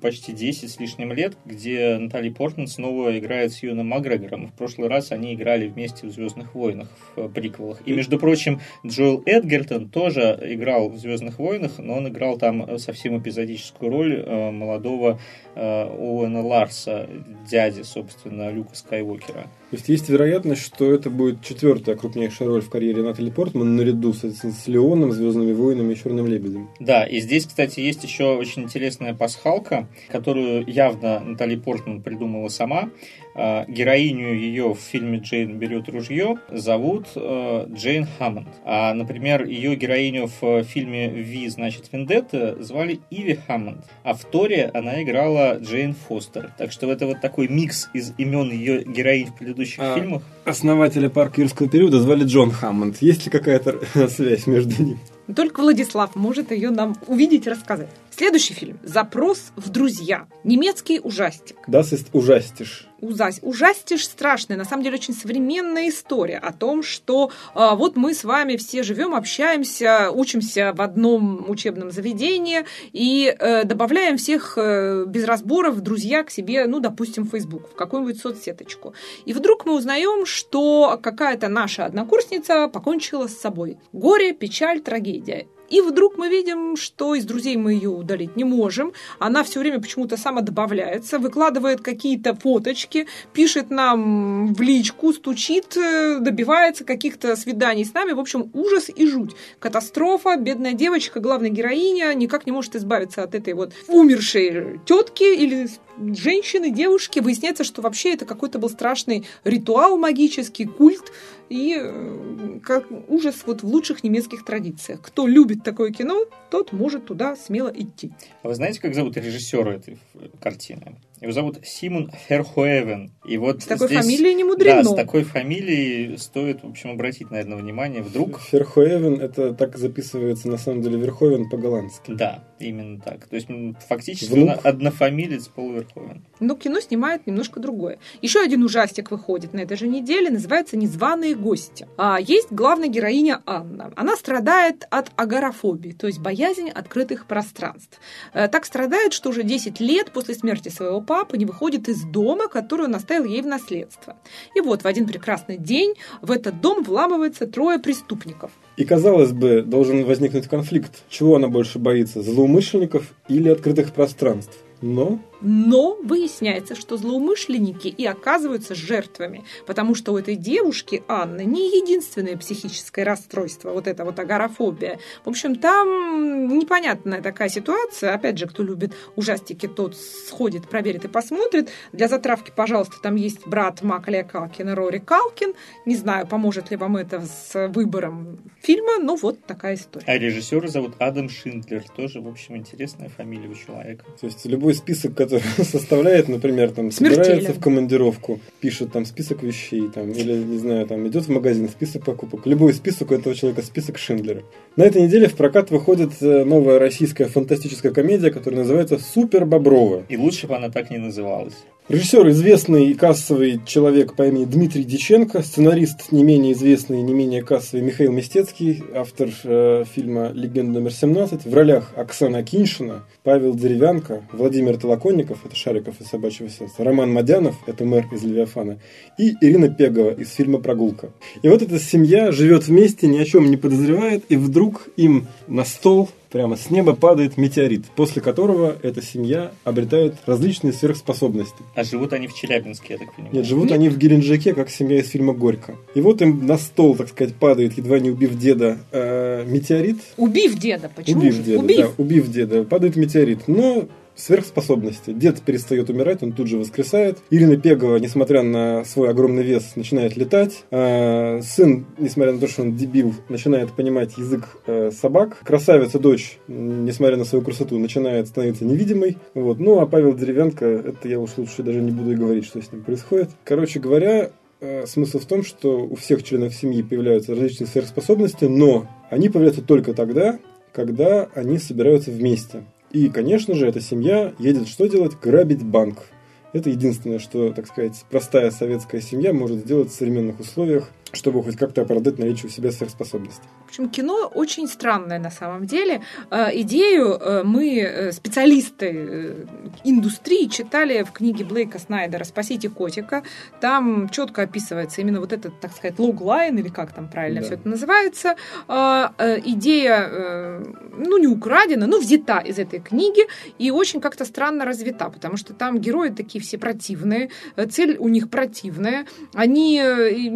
почти 10 с лишним лет, где Натали Портман снова играет с Юном Макгрегором. В прошлый раз они играли вместе в «Звездных войнах» в э, приквелах. И, между прочим, Джоэл Эдгертон тоже играл в «Звездных войнах», но он играл там э, совсем эпизодическую роль молодого Оуэна Ларса, дяди, собственно, Люка Скайуокера. То есть есть вероятность, что это будет четвертая крупнейшая роль в карьере Натали Портман наряду с, с Леоном, Звездными войнами и Черным лебедем. Да, и здесь, кстати, есть еще очень интересная пасхалка, которую явно Натали Портман придумала сама. А, Героиню ее в фильме «Джейн берет ружье» зовут э, Джейн Хаммонд. А, например, ее героиню в фильме «Ви, значит, Вендетта» звали Иви Хаммонд. А в Торе она играла Джейн Фостер. Так что это вот такой микс из имен ее героинь в предыдущих А, фильмах. Основателя парка юрского периода звали Джон Хаммонд. Есть ли какая-то связь между ними? Только Владислав может ее нам увидеть и рассказать. Следующий фильм «Запрос в друзья». Немецкий ужастик. Das ist ужастишь. Узась. Ужастишь страшная, на самом деле очень современная история о том, что а, вот мы с вами все живем, общаемся, учимся в одном учебном заведении и э, добавляем всех э, без разборов друзья к себе, ну, допустим, в Facebook, в какую-нибудь соцсеточку. И вдруг мы узнаем, что какая-то наша однокурсница покончила с собой. Горе, печаль, трагедия. И вдруг мы видим, что из друзей мы ее удалить не можем. Она все время почему-то сама добавляется, выкладывает какие-то фоточки, пишет нам в личку, стучит, э, добивается каких-то свиданий с нами. В общем, ужас и жуть. Катастрофа, бедная девочка, главная героиня, никак не может избавиться от этой вот умершей тетки или женщины, девушки. Выясняется, что вообще это какой-то был страшный ритуал магический, культ и э, как ужас вот в лучших немецких традициях. Кто любит такое кино, тот может туда смело идти. А вы знаете, как зовут режиссера этой картины? Его зовут Симон Ферхуэвен. И вот С такой здесь, фамилией не мудрено. Да, с такой фамилией стоит, в общем, обратить, наверное, внимание. Вдруг... Ферхуэвен, это так записывается на самом деле Верховен по-голландски. Да, именно так. То есть, фактически Внук? однофамилец Пол Верховен. Но кино снимает немножко другое. Еще один ужастик выходит на этой же неделе, называется «Незваные гости». А, есть главная героиня Анна. Она страдает от агорафобии, то есть боязнь открытых пространств. Э, Так страдает, что уже 10 лет после смерти своего папы не выходит из дома, который он оставил ей в наследство. И вот в один прекрасный день в этот дом вламывается трое преступников. И, казалось бы, должен возникнуть конфликт. Чего она больше боится, злоумышленников или открытых пространств? Но Но выясняется, что злоумышленники и оказываются жертвами, потому что у этой девушки, Анны, не единственное психическое расстройство, вот это вот агорафобия. В общем, там непонятная такая ситуация. Опять же, кто любит ужастики, тот сходит, проверит и посмотрит. Для затравки, пожалуйста, там есть брат Маклия Калкина, Рори Калкин. Не знаю, поможет ли вам это с выбором фильма, но вот такая история. А режиссера зовут Адам Шиндлер. Тоже, в общем, интересная фамилия у человека. То есть любой список, который составляет, например, там Смертелен. собирается в командировку, пишет там список вещей, там, или, не знаю, там идет в магазин, список покупок. Любой список у этого человека список Шиндлера. На этой неделе в прокат выходит э, новая российская фантастическая комедия, которая называется Супер Боброва. И лучше бы она так не называлась. Режиссер известный и кассовый человек по имени Дмитрий Диченко, сценарист не менее известный и не менее кассовый Михаил Мистецкий, автор э, фильма «Легенда номер 17», в ролях Оксана Киншина, Павел Деревянко, Владимир Толоконников, это Шариков из «Собачьего сердца», Роман Мадянов, это мэр из «Левиафана», и Ирина Пегова из фильма «Прогулка». И вот эта семья живет вместе, ни о чем не подозревает, и вдруг им на стол прямо с неба падает метеорит, после которого эта семья обретает различные сверхспособности. А живут они в Челябинске, я так понимаю. Нет, живут Нет. они в Геленджике, как семья из фильма «Горько». И вот им на стол, так сказать, падает, едва не убив деда, э, метеорит. Убив деда, почему убив же? деда, Убив. да, убив деда, падает метеорит. Но сверхспособности. Дед перестает умирать, он тут же воскресает. Ирина Пегова, несмотря на свой огромный вес, начинает летать. А, сын, несмотря на то, что он дебил, начинает понимать язык э, собак. Красавица дочь, несмотря на свою красоту, начинает становиться невидимой. Вот. Ну, а Павел Деревянко, это я уж лучше даже не буду и говорить, что с ним происходит. Короче говоря, э, смысл в том, что у всех членов семьи появляются различные сверхспособности, но они появляются только тогда, когда они собираются вместе. И, конечно же, эта семья едет что делать? Грабить банк. Это единственное, что, так сказать, простая советская семья может сделать в современных условиях, чтобы хоть как-то оправдать наличие у себя сверхспособностей. В общем, кино очень странное на самом деле. Э, Идею э, мы, э, специалисты э, индустрии, читали в книге Блейка Снайдера «Спасите котика». Там четко описывается именно вот этот, так сказать, логлайн, или как там правильно Да. все это называется. Э, э, Идея, ну, не украдена, но взята из этой книги и очень как-то странно развита, потому что там герои такие все противные, цель у них противная, они и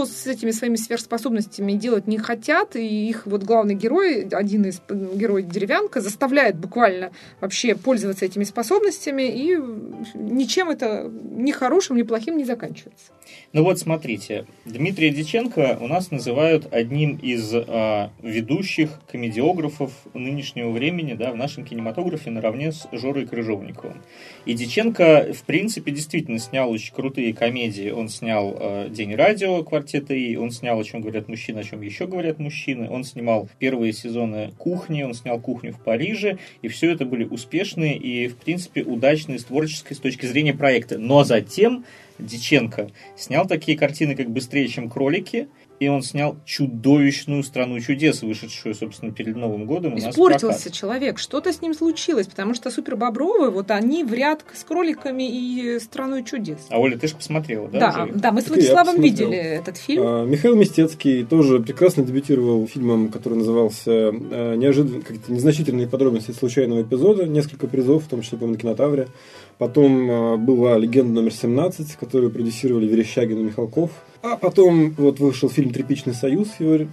ничего с этими своими сверхспособностями делать не хотят, и их вот главный герой, один из п- героев деревянка, заставляет буквально вообще пользоваться этими способностями, и ничем это ни хорошим, ни плохим не заканчивается. Ну вот смотрите, Дмитрия Диченко у нас называют одним из а, ведущих комедиографов нынешнего времени да, в нашем кинематографе наравне с Жорой Крыжовниковым. И Диченко, в принципе, действительно снял очень крутые комедии. Он снял а, «День радио» квартета И, он снял «О чем говорят мужчины», о чем еще говорят мужчины. Он снимал первые сезоны «Кухни», он снял «Кухню в Париже». И все это были успешные и, в принципе, удачные с творческой с точки зрения проекта. Но затем Диченко снял такие картины, как «Быстрее, чем кролики», и он снял чудовищную «Страну чудес», вышедшую, собственно, перед Новым годом у нас в Испортился человек, что-то с ним случилось, потому что супербобровы, вот они в ряд с кроликами и страной чудес. А Оля, ты же посмотрела, да? Да, уже? да, мы с я Владиславом видели этот фильм. А, Михаил Мистецкий тоже прекрасно дебютировал фильмом, который назывался э, «Неожиданные, какие-то незначительные подробности случайного эпизода». Несколько призов, в том числе, по-моему, на кинотавре. Потом э, была «Легенда номер 17», которую продюсировали Верещагин и Михалков. А потом вот вышел фильм «Тряпичный союз», его,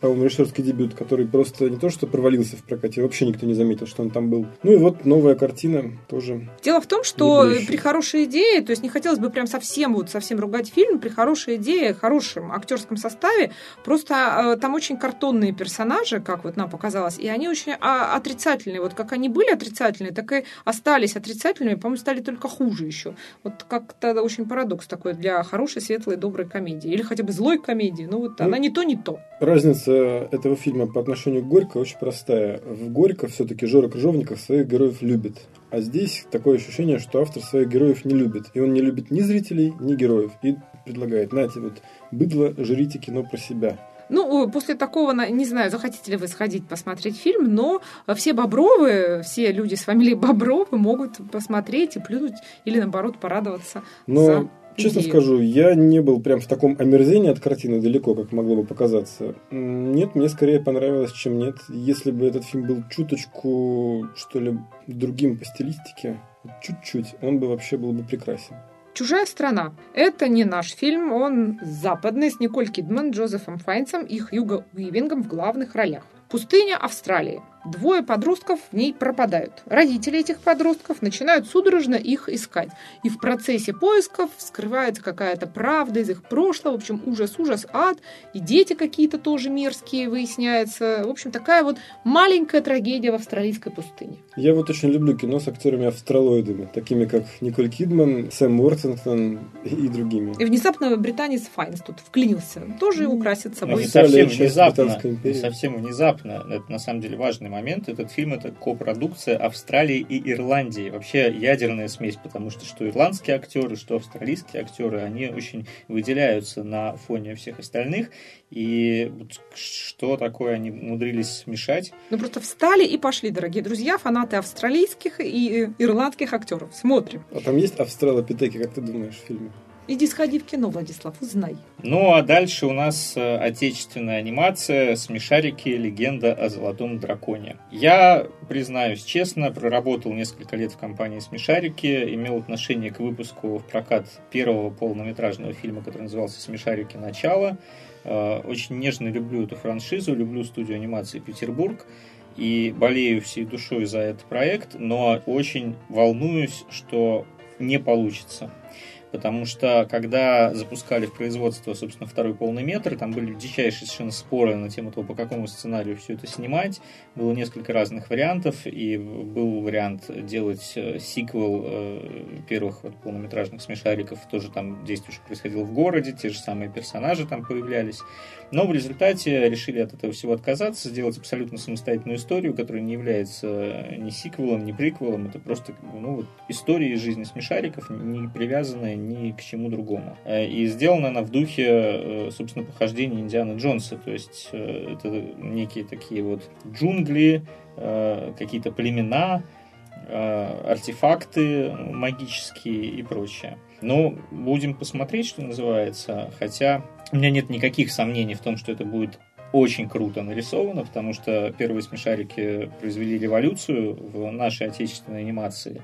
по-моему, режиссерский дебют, который просто не то что провалился в прокате, вообще никто не заметил, что он там был. Ну и вот новая картина тоже. Дело в том, что при хорошей идее, то есть не хотелось бы прям совсем вот совсем ругать фильм, при хорошей идее, хорошем актерском составе, просто э, там очень картонные персонажи, как вот нам показалось, и они очень а, отрицательные. Вот как они были отрицательные, так и остались отрицательными, по-моему, стали только хуже еще. Вот как-то очень парадокс такой для хорошей, светлой, доброй комедии. Или хотя бы злой комедии. Ну вот ну, она не то, не то. Разница этого фильма по отношению к Горько очень простая. В Горько все-таки Жора Крыжовников своих героев любит. А здесь такое ощущение, что автор своих героев не любит. И он не любит ни зрителей, ни героев. И предлагает, знаете, вот быдло, жрите кино про себя. Ну, после такого, не знаю, захотите ли вы сходить посмотреть фильм, но все Бобровы, все люди с фамилией Бобровы могут посмотреть и плюнуть или, наоборот, порадоваться но... за Честно идею. скажу, я не был прям в таком омерзении от картины далеко, как могло бы показаться. Нет, мне скорее понравилось, чем нет. Если бы этот фильм был чуточку, что ли, другим по стилистике, чуть-чуть, он бы вообще был бы прекрасен. «Чужая страна» — это не наш фильм, он западный, с Николь Кидман, Джозефом Файнсом и Хьюго Уивингом в главных ролях. Пустыня Австралии. Двое подростков в ней пропадают. Родители этих подростков начинают судорожно их искать. И в процессе поисков скрывается какая-то правда из их прошлого. В общем, ужас, ужас, ад. И дети какие-то тоже мерзкие выясняется. В общем, такая вот маленькая трагедия в австралийской пустыне. Я вот очень люблю кино с актерами-австралоидами, такими как Николь Кидман, Сэм Уортингтон и другими. И внезапно британец Файнс тут вклинился. Тоже украсит собой. Не совсем внезапно. Не совсем внезапно. Это на самом деле важный момент. Этот фильм это копродукция Австралии и Ирландии. Вообще ядерная смесь, потому что что ирландские актеры, что австралийские актеры, они очень выделяются на фоне всех остальных. И что такое они умудрились смешать? Ну просто встали и пошли, дорогие друзья, фанаты австралийских и ирландских актеров. Смотрим. А там есть австралопитеки, как ты думаешь, в фильме? Иди сходи в кино, Владислав, узнай. Ну, а дальше у нас э, отечественная анимация «Смешарики. Легенда о золотом драконе». Я, признаюсь честно, проработал несколько лет в компании «Смешарики», имел отношение к выпуску в прокат первого полнометражного фильма, который назывался «Смешарики. Начало». Э, очень нежно люблю эту франшизу, люблю студию анимации «Петербург» и болею всей душой за этот проект, но очень волнуюсь, что не получится потому что когда запускали в производство, собственно, второй полный метр, там были дичайшие совершенно споры на тему того, по какому сценарию все это снимать. Было несколько разных вариантов, и был вариант делать э, сиквел э, первых вот, полнометражных смешариков, тоже там действие происходило в городе, те же самые персонажи там появлялись. Но в результате решили от этого всего отказаться, сделать абсолютно самостоятельную историю, которая не является ни сиквелом, ни приквелом. Это просто ну, вот, история из жизни смешариков, не привязанная ни к чему другому. Э, и сделана она в духе, э, собственно, похождения Индианы Джонса. То есть э, это некие такие вот джунгли, какие-то племена, артефакты магические и прочее. Но будем посмотреть, что называется. Хотя у меня нет никаких сомнений в том, что это будет очень круто нарисовано, потому что первые смешарики произвели революцию в нашей отечественной анимации.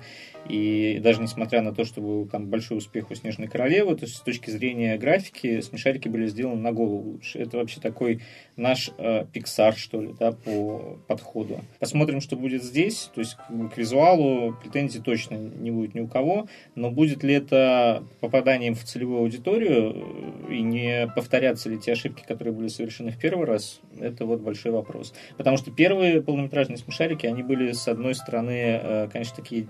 И даже несмотря на то, что был там большой успех у Снежной Королевы, то есть с точки зрения графики смешарики были сделаны на голову лучше. Это вообще такой наш э, Pixar, что ли, да, по подходу. Посмотрим, что будет здесь. То есть к визуалу претензий точно не будет ни у кого, но будет ли это попаданием в целевую аудиторию э, и не повторятся ли те ошибки, которые были совершены в первый раз, это вот большой вопрос. Потому что первые полнометражные смешарики, они были, с одной стороны, э, конечно, такие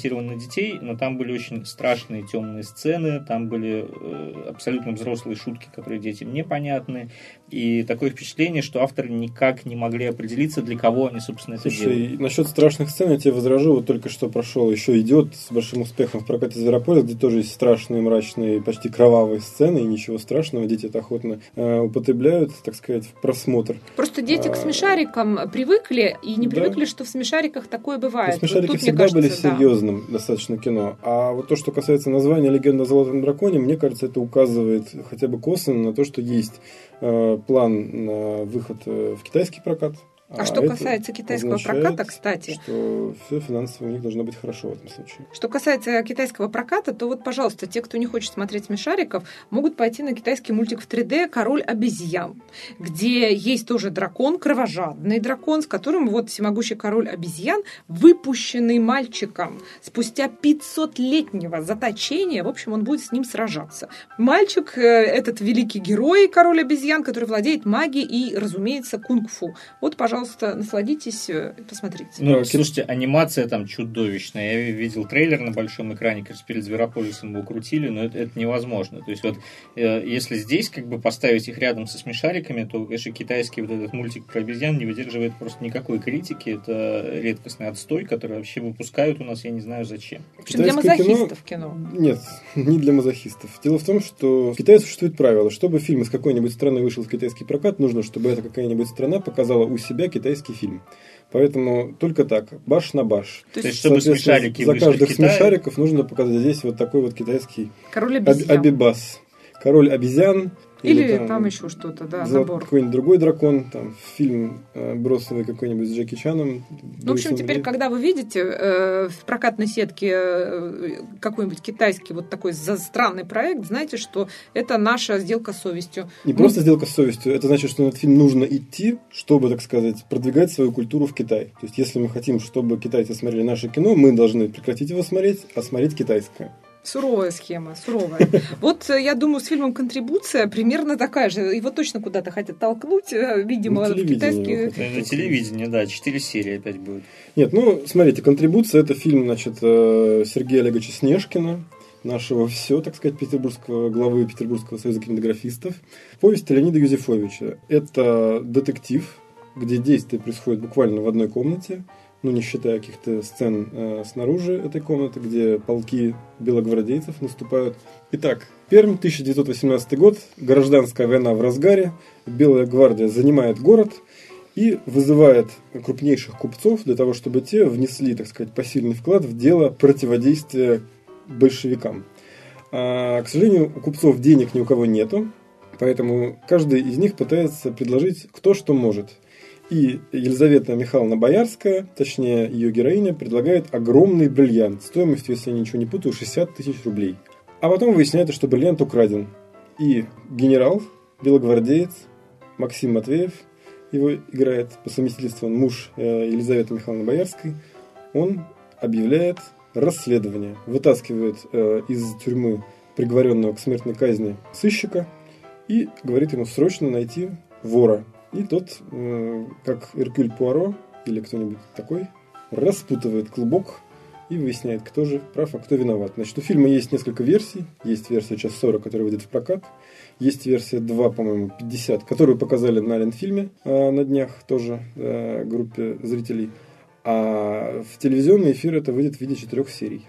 ориентированы на детей, но там были очень страшные темные сцены, там были э, абсолютно взрослые шутки, которые детям непонятны, и такое впечатление, что авторы никак не могли определиться, для кого они, собственно, это Слушай, делают. насчет страшных сцен я тебе возражу, вот только что прошел, еще идет с большим успехом в прокате Зверополя, где тоже есть страшные, мрачные, почти кровавые сцены, и ничего страшного, дети это охотно э, употребляют, так сказать, в просмотр. Просто дети а... к смешарикам привыкли, и не привыкли, да? что в смешариках такое бывает. Но смешарики вот всегда кажется, были серьезным да. достаточно кино, а вот то, что касается названия «Легенда о золотом драконе», мне кажется, это указывает хотя бы косвенно на то, что есть план на выход э, в китайский прокат А, а что касается китайского означает, проката, кстати. Что все финансово у них должно быть хорошо в этом случае. Что касается китайского проката, то вот, пожалуйста, те, кто не хочет смотреть смешариков, могут пойти на китайский мультик в 3D Король обезьян, где есть тоже дракон, кровожадный дракон, с которым вот всемогущий король обезьян, выпущенный мальчиком спустя 500-летнего заточения, в общем, он будет с ним сражаться. Мальчик, э, этот великий герой, король обезьян, который владеет магией и, разумеется, кунг-фу. Вот, пожалуйста, пожалуйста, насладитесь и посмотрите. Ну, слушайте, анимация там чудовищная. Я видел трейлер на большом экране, кажется, перед Зверополисом его крутили, но это, это невозможно. То есть вот э, если здесь как бы поставить их рядом со смешариками, то, конечно, китайский вот этот мультик про обезьян не выдерживает просто никакой критики. Это редкостный отстой, который вообще выпускают у нас, я не знаю зачем. В общем, для мазохистов кино, кино. Нет, не для мазохистов. Дело в том, что в Китае существует правило, чтобы фильм из какой-нибудь страны вышел в китайский прокат, нужно, чтобы эта какая-нибудь страна показала у себя китайский фильм. Поэтому только так, баш на баш. То есть, чтобы смешарики За каждых смешариков нужно показать здесь вот такой вот китайский Король обезьян. Абибас. Король обезьян, или, Или там, там еще что-то, да, набор. Какой-нибудь другой дракон, там фильм э, бросовый какой-нибудь с Джеки Чаном. Ну, в общем, теперь, Грей. когда вы видите э, в прокатной сетке э, какой-нибудь китайский вот такой странный проект, знаете, что это наша сделка с совестью. Не Мы... просто сделка с совестью, это значит, что на этот фильм нужно идти, чтобы, так сказать, продвигать свою культуру в Китай. То есть, если мы хотим, чтобы китайцы смотрели наше кино, мы должны прекратить его смотреть, а смотреть китайское. Суровая схема, суровая. Вот э, я думаю, с фильмом «Контрибуция» примерно такая же. Его точно куда-то хотят толкнуть, э, видимо, в китайский... На телевидении, да, четыре серии опять будет. Нет, ну, смотрите, «Контрибуция» — это фильм, значит, э, Сергея Олеговича Снежкина, нашего все, так сказать, петербургского главы Петербургского союза кинематографистов. Повесть Леонида Юзефовича. Это детектив, где действие происходит буквально в одной комнате ну, не считая каких-то сцен э, снаружи этой комнаты, где полки белогвардейцев наступают. Итак, Пермь, 1918 год, гражданская война в разгаре, Белая гвардия занимает город и вызывает крупнейших купцов для того, чтобы те внесли, так сказать, посильный вклад в дело противодействия большевикам. А, к сожалению, у купцов денег ни у кого нету, поэтому каждый из них пытается предложить кто что может – и Елизавета Михайловна Боярская, точнее ее героиня, предлагает огромный бриллиант стоимостью, если я ничего не путаю, 60 тысяч рублей. А потом выясняется, что бриллиант украден. И генерал, белогвардеец Максим Матвеев, его играет по совместительству он муж э, Елизаветы Михайловны Боярской, он объявляет расследование, вытаскивает э, из тюрьмы приговоренного к смертной казни сыщика и говорит ему срочно найти вора, и тот, э, как Эркюль Пуаро или кто-нибудь такой, распутывает клубок и выясняет, кто же прав, а кто виноват. Значит, у фильма есть несколько версий. Есть версия час 40, которая выйдет в прокат. Есть версия 2, по-моему, 50, которую показали на Ленфильме э, на днях тоже э, группе зрителей. А в телевизионный эфир это выйдет в виде четырех серий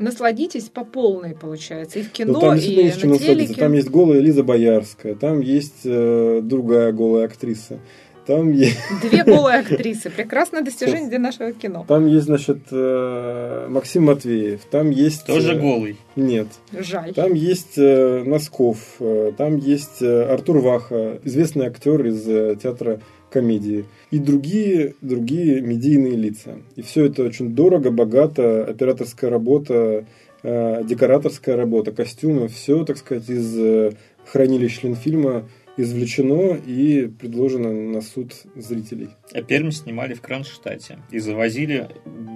насладитесь по полной, получается, и в кино, ну, там и есть на телеке. Там есть голая Лиза Боярская, там есть э, другая голая актриса. Там есть... Две голые актрисы. Прекрасное достижение для нашего кино. Там есть, значит, э, Максим Матвеев. Там есть... Тоже э, голый? Нет. Жаль. Там есть э, Носков. Там есть Артур Ваха, известный актер из театра комедии и другие, другие медийные лица. И все это очень дорого, богато, операторская работа, э, декораторская работа, костюмы, все, так сказать, из э, хранилищ Ленфильма извлечено и предложено на суд зрителей. А Пермь снимали в Кронштадте и завозили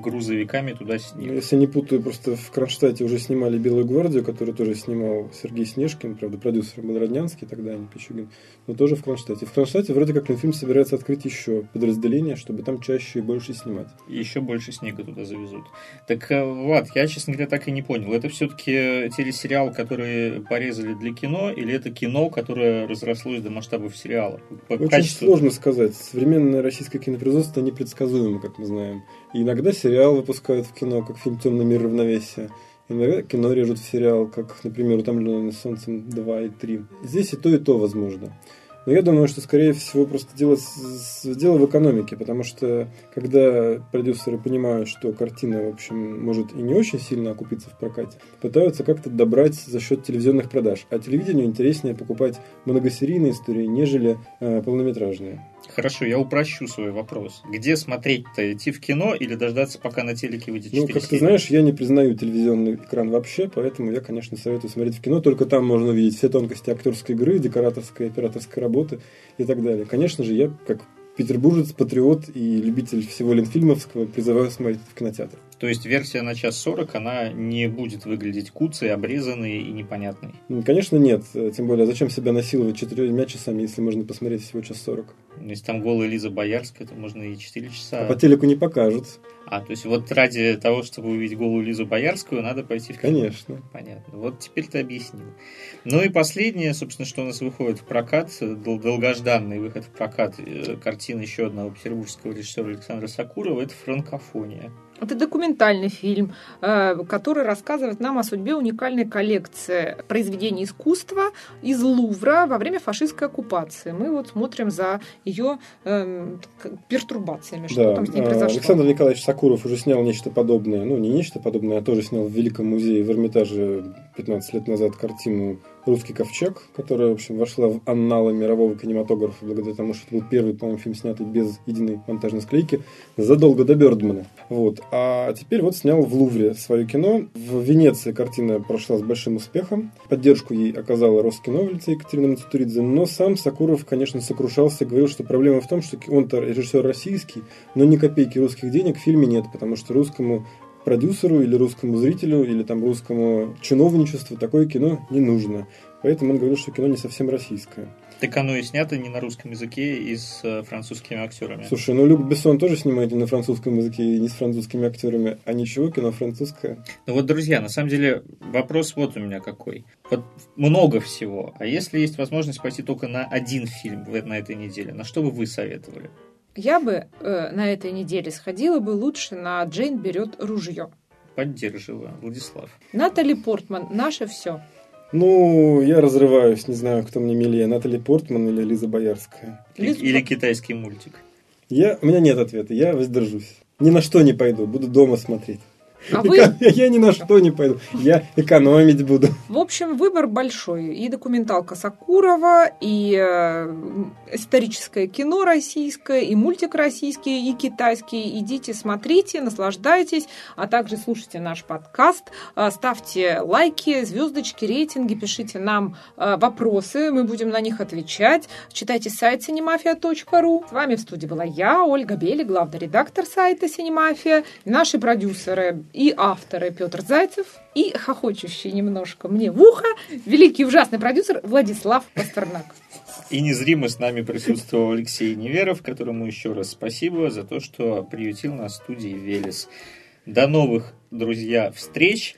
грузовиками туда снег. Ну, если не путаю, просто в Кронштадте уже снимали «Белую гвардию», которую тоже снимал Сергей Снежкин, правда, продюсер был Роднянский тогда, а не Пичугин, но тоже в Кронштадте. В Кронштадте вроде как фильм собирается открыть еще подразделение, чтобы там чаще и больше снимать. И еще больше снега туда завезут. Так, э, Влад, я, честно говоря, так и не понял. Это все-таки телесериал, который порезали для кино, или это кино, которое разрослось до масштабов сериала? По Очень качеству... сложно сказать. Современная Россия российское кинопроизводство непредсказуемо, как мы знаем. И иногда сериал выпускают в кино, как фильм «Темный мир равновесия». Иногда кино режут в сериал, как, например, «Утомленный солнцем 2» и 3. Здесь и то, и то возможно. Но я думаю, что, скорее всего, просто дело, дело в экономике, потому что когда продюсеры понимают, что картина, в общем, может и не очень сильно окупиться в прокате, пытаются как-то добрать за счет телевизионных продаж. А телевидению интереснее покупать многосерийные истории, нежели э, полнометражные. Хорошо, я упрощу свой вопрос. Где смотреть-то? Идти в кино или дождаться, пока на телеке выйдет 4 Ну, как ты знаешь, я не признаю телевизионный экран вообще, поэтому я, конечно, советую смотреть в кино. Только там можно увидеть все тонкости актерской игры, декораторской, операторской работы и так далее. Конечно же, я, как петербуржец, патриот и любитель всего Ленфильмовского, призываю смотреть в кинотеатр. То есть версия на час сорок, она не будет выглядеть куцей, обрезанной и непонятной? Конечно, нет. Тем более, зачем себя насиловать четырьмя часами, если можно посмотреть всего час сорок? Если там голая Лиза Боярская, то можно и четыре часа. А по телеку не покажут. А, то есть вот ради того, чтобы увидеть голую Лизу Боярскую, надо пойти в кино? Конечно. Понятно. Вот теперь ты объяснил. Ну и последнее, собственно, что у нас выходит в прокат, долгожданный выход в прокат, э, картина еще одного петербургского режиссера Александра Сакурова, это «Франкофония». Это документальный фильм, э, который рассказывает нам о судьбе уникальной коллекции произведений искусства из Лувра во время фашистской оккупации. Мы вот смотрим за ее э, пертурбациями, что да. там с ней произошло. Александр Николаевич Сакуров уже снял нечто подобное, ну не нечто подобное, а тоже снял в Великом музее в Эрмитаже 15 лет назад картину «Русский ковчег», которая, в общем, вошла в анналы мирового кинематографа благодаря тому, что это был первый, по-моему, фильм, снятый без единой монтажной склейки, задолго до Бёрдмана. Вот. А теперь вот снял в Лувре свое кино. В Венеции картина прошла с большим успехом. Поддержку ей оказала Роскиновлица Екатерина Мацутуридзе. Но сам Сакуров, конечно, сокрушался и говорил, что проблема в том, что он-то режиссер российский, но ни копейки русских денег в фильме нет, потому что русскому продюсеру или русскому зрителю или там русскому чиновничеству такое кино не нужно. Поэтому он говорил, что кино не совсем российское. Так оно и снято не на русском языке и с э, французскими актерами. Слушай, ну Люк Бессон тоже снимает и на французском языке, и не с французскими актерами. А ничего, кино французское. Ну вот, друзья, на самом деле вопрос вот у меня какой. Вот много всего. А если есть возможность пойти только на один фильм на этой неделе, на что бы вы советовали? Я бы э, на этой неделе сходила бы лучше на Джейн берет ружье. Поддерживаю, Владислав. Натали Портман, наше все. Ну, я разрываюсь, не знаю, кто мне милее, Натали Портман или Лиза Боярская. Лиз... Или китайский мультик. Я, у меня нет ответа, я воздержусь. Ни на что не пойду, буду дома смотреть. А вы... Я ни на что не пойду. Я экономить буду. В общем, выбор большой. И документалка Сакурова, и э, историческое кино российское, и мультик российский, и китайский. Идите, смотрите, наслаждайтесь, а также слушайте наш подкаст. Э, ставьте лайки, звездочки, рейтинги, пишите нам э, вопросы, мы будем на них отвечать. Читайте сайт cinemafia.ru. С вами в студии была я, Ольга Бели, главный редактор сайта Синемафия, наши продюсеры и авторы Петр Зайцев, и хохочущий немножко мне в ухо великий ужасный продюсер Владислав Пастернак. И незримо с нами присутствовал Алексей Неверов, которому еще раз спасибо за то, что приютил нас в студии Велес. До новых, друзья, встреч.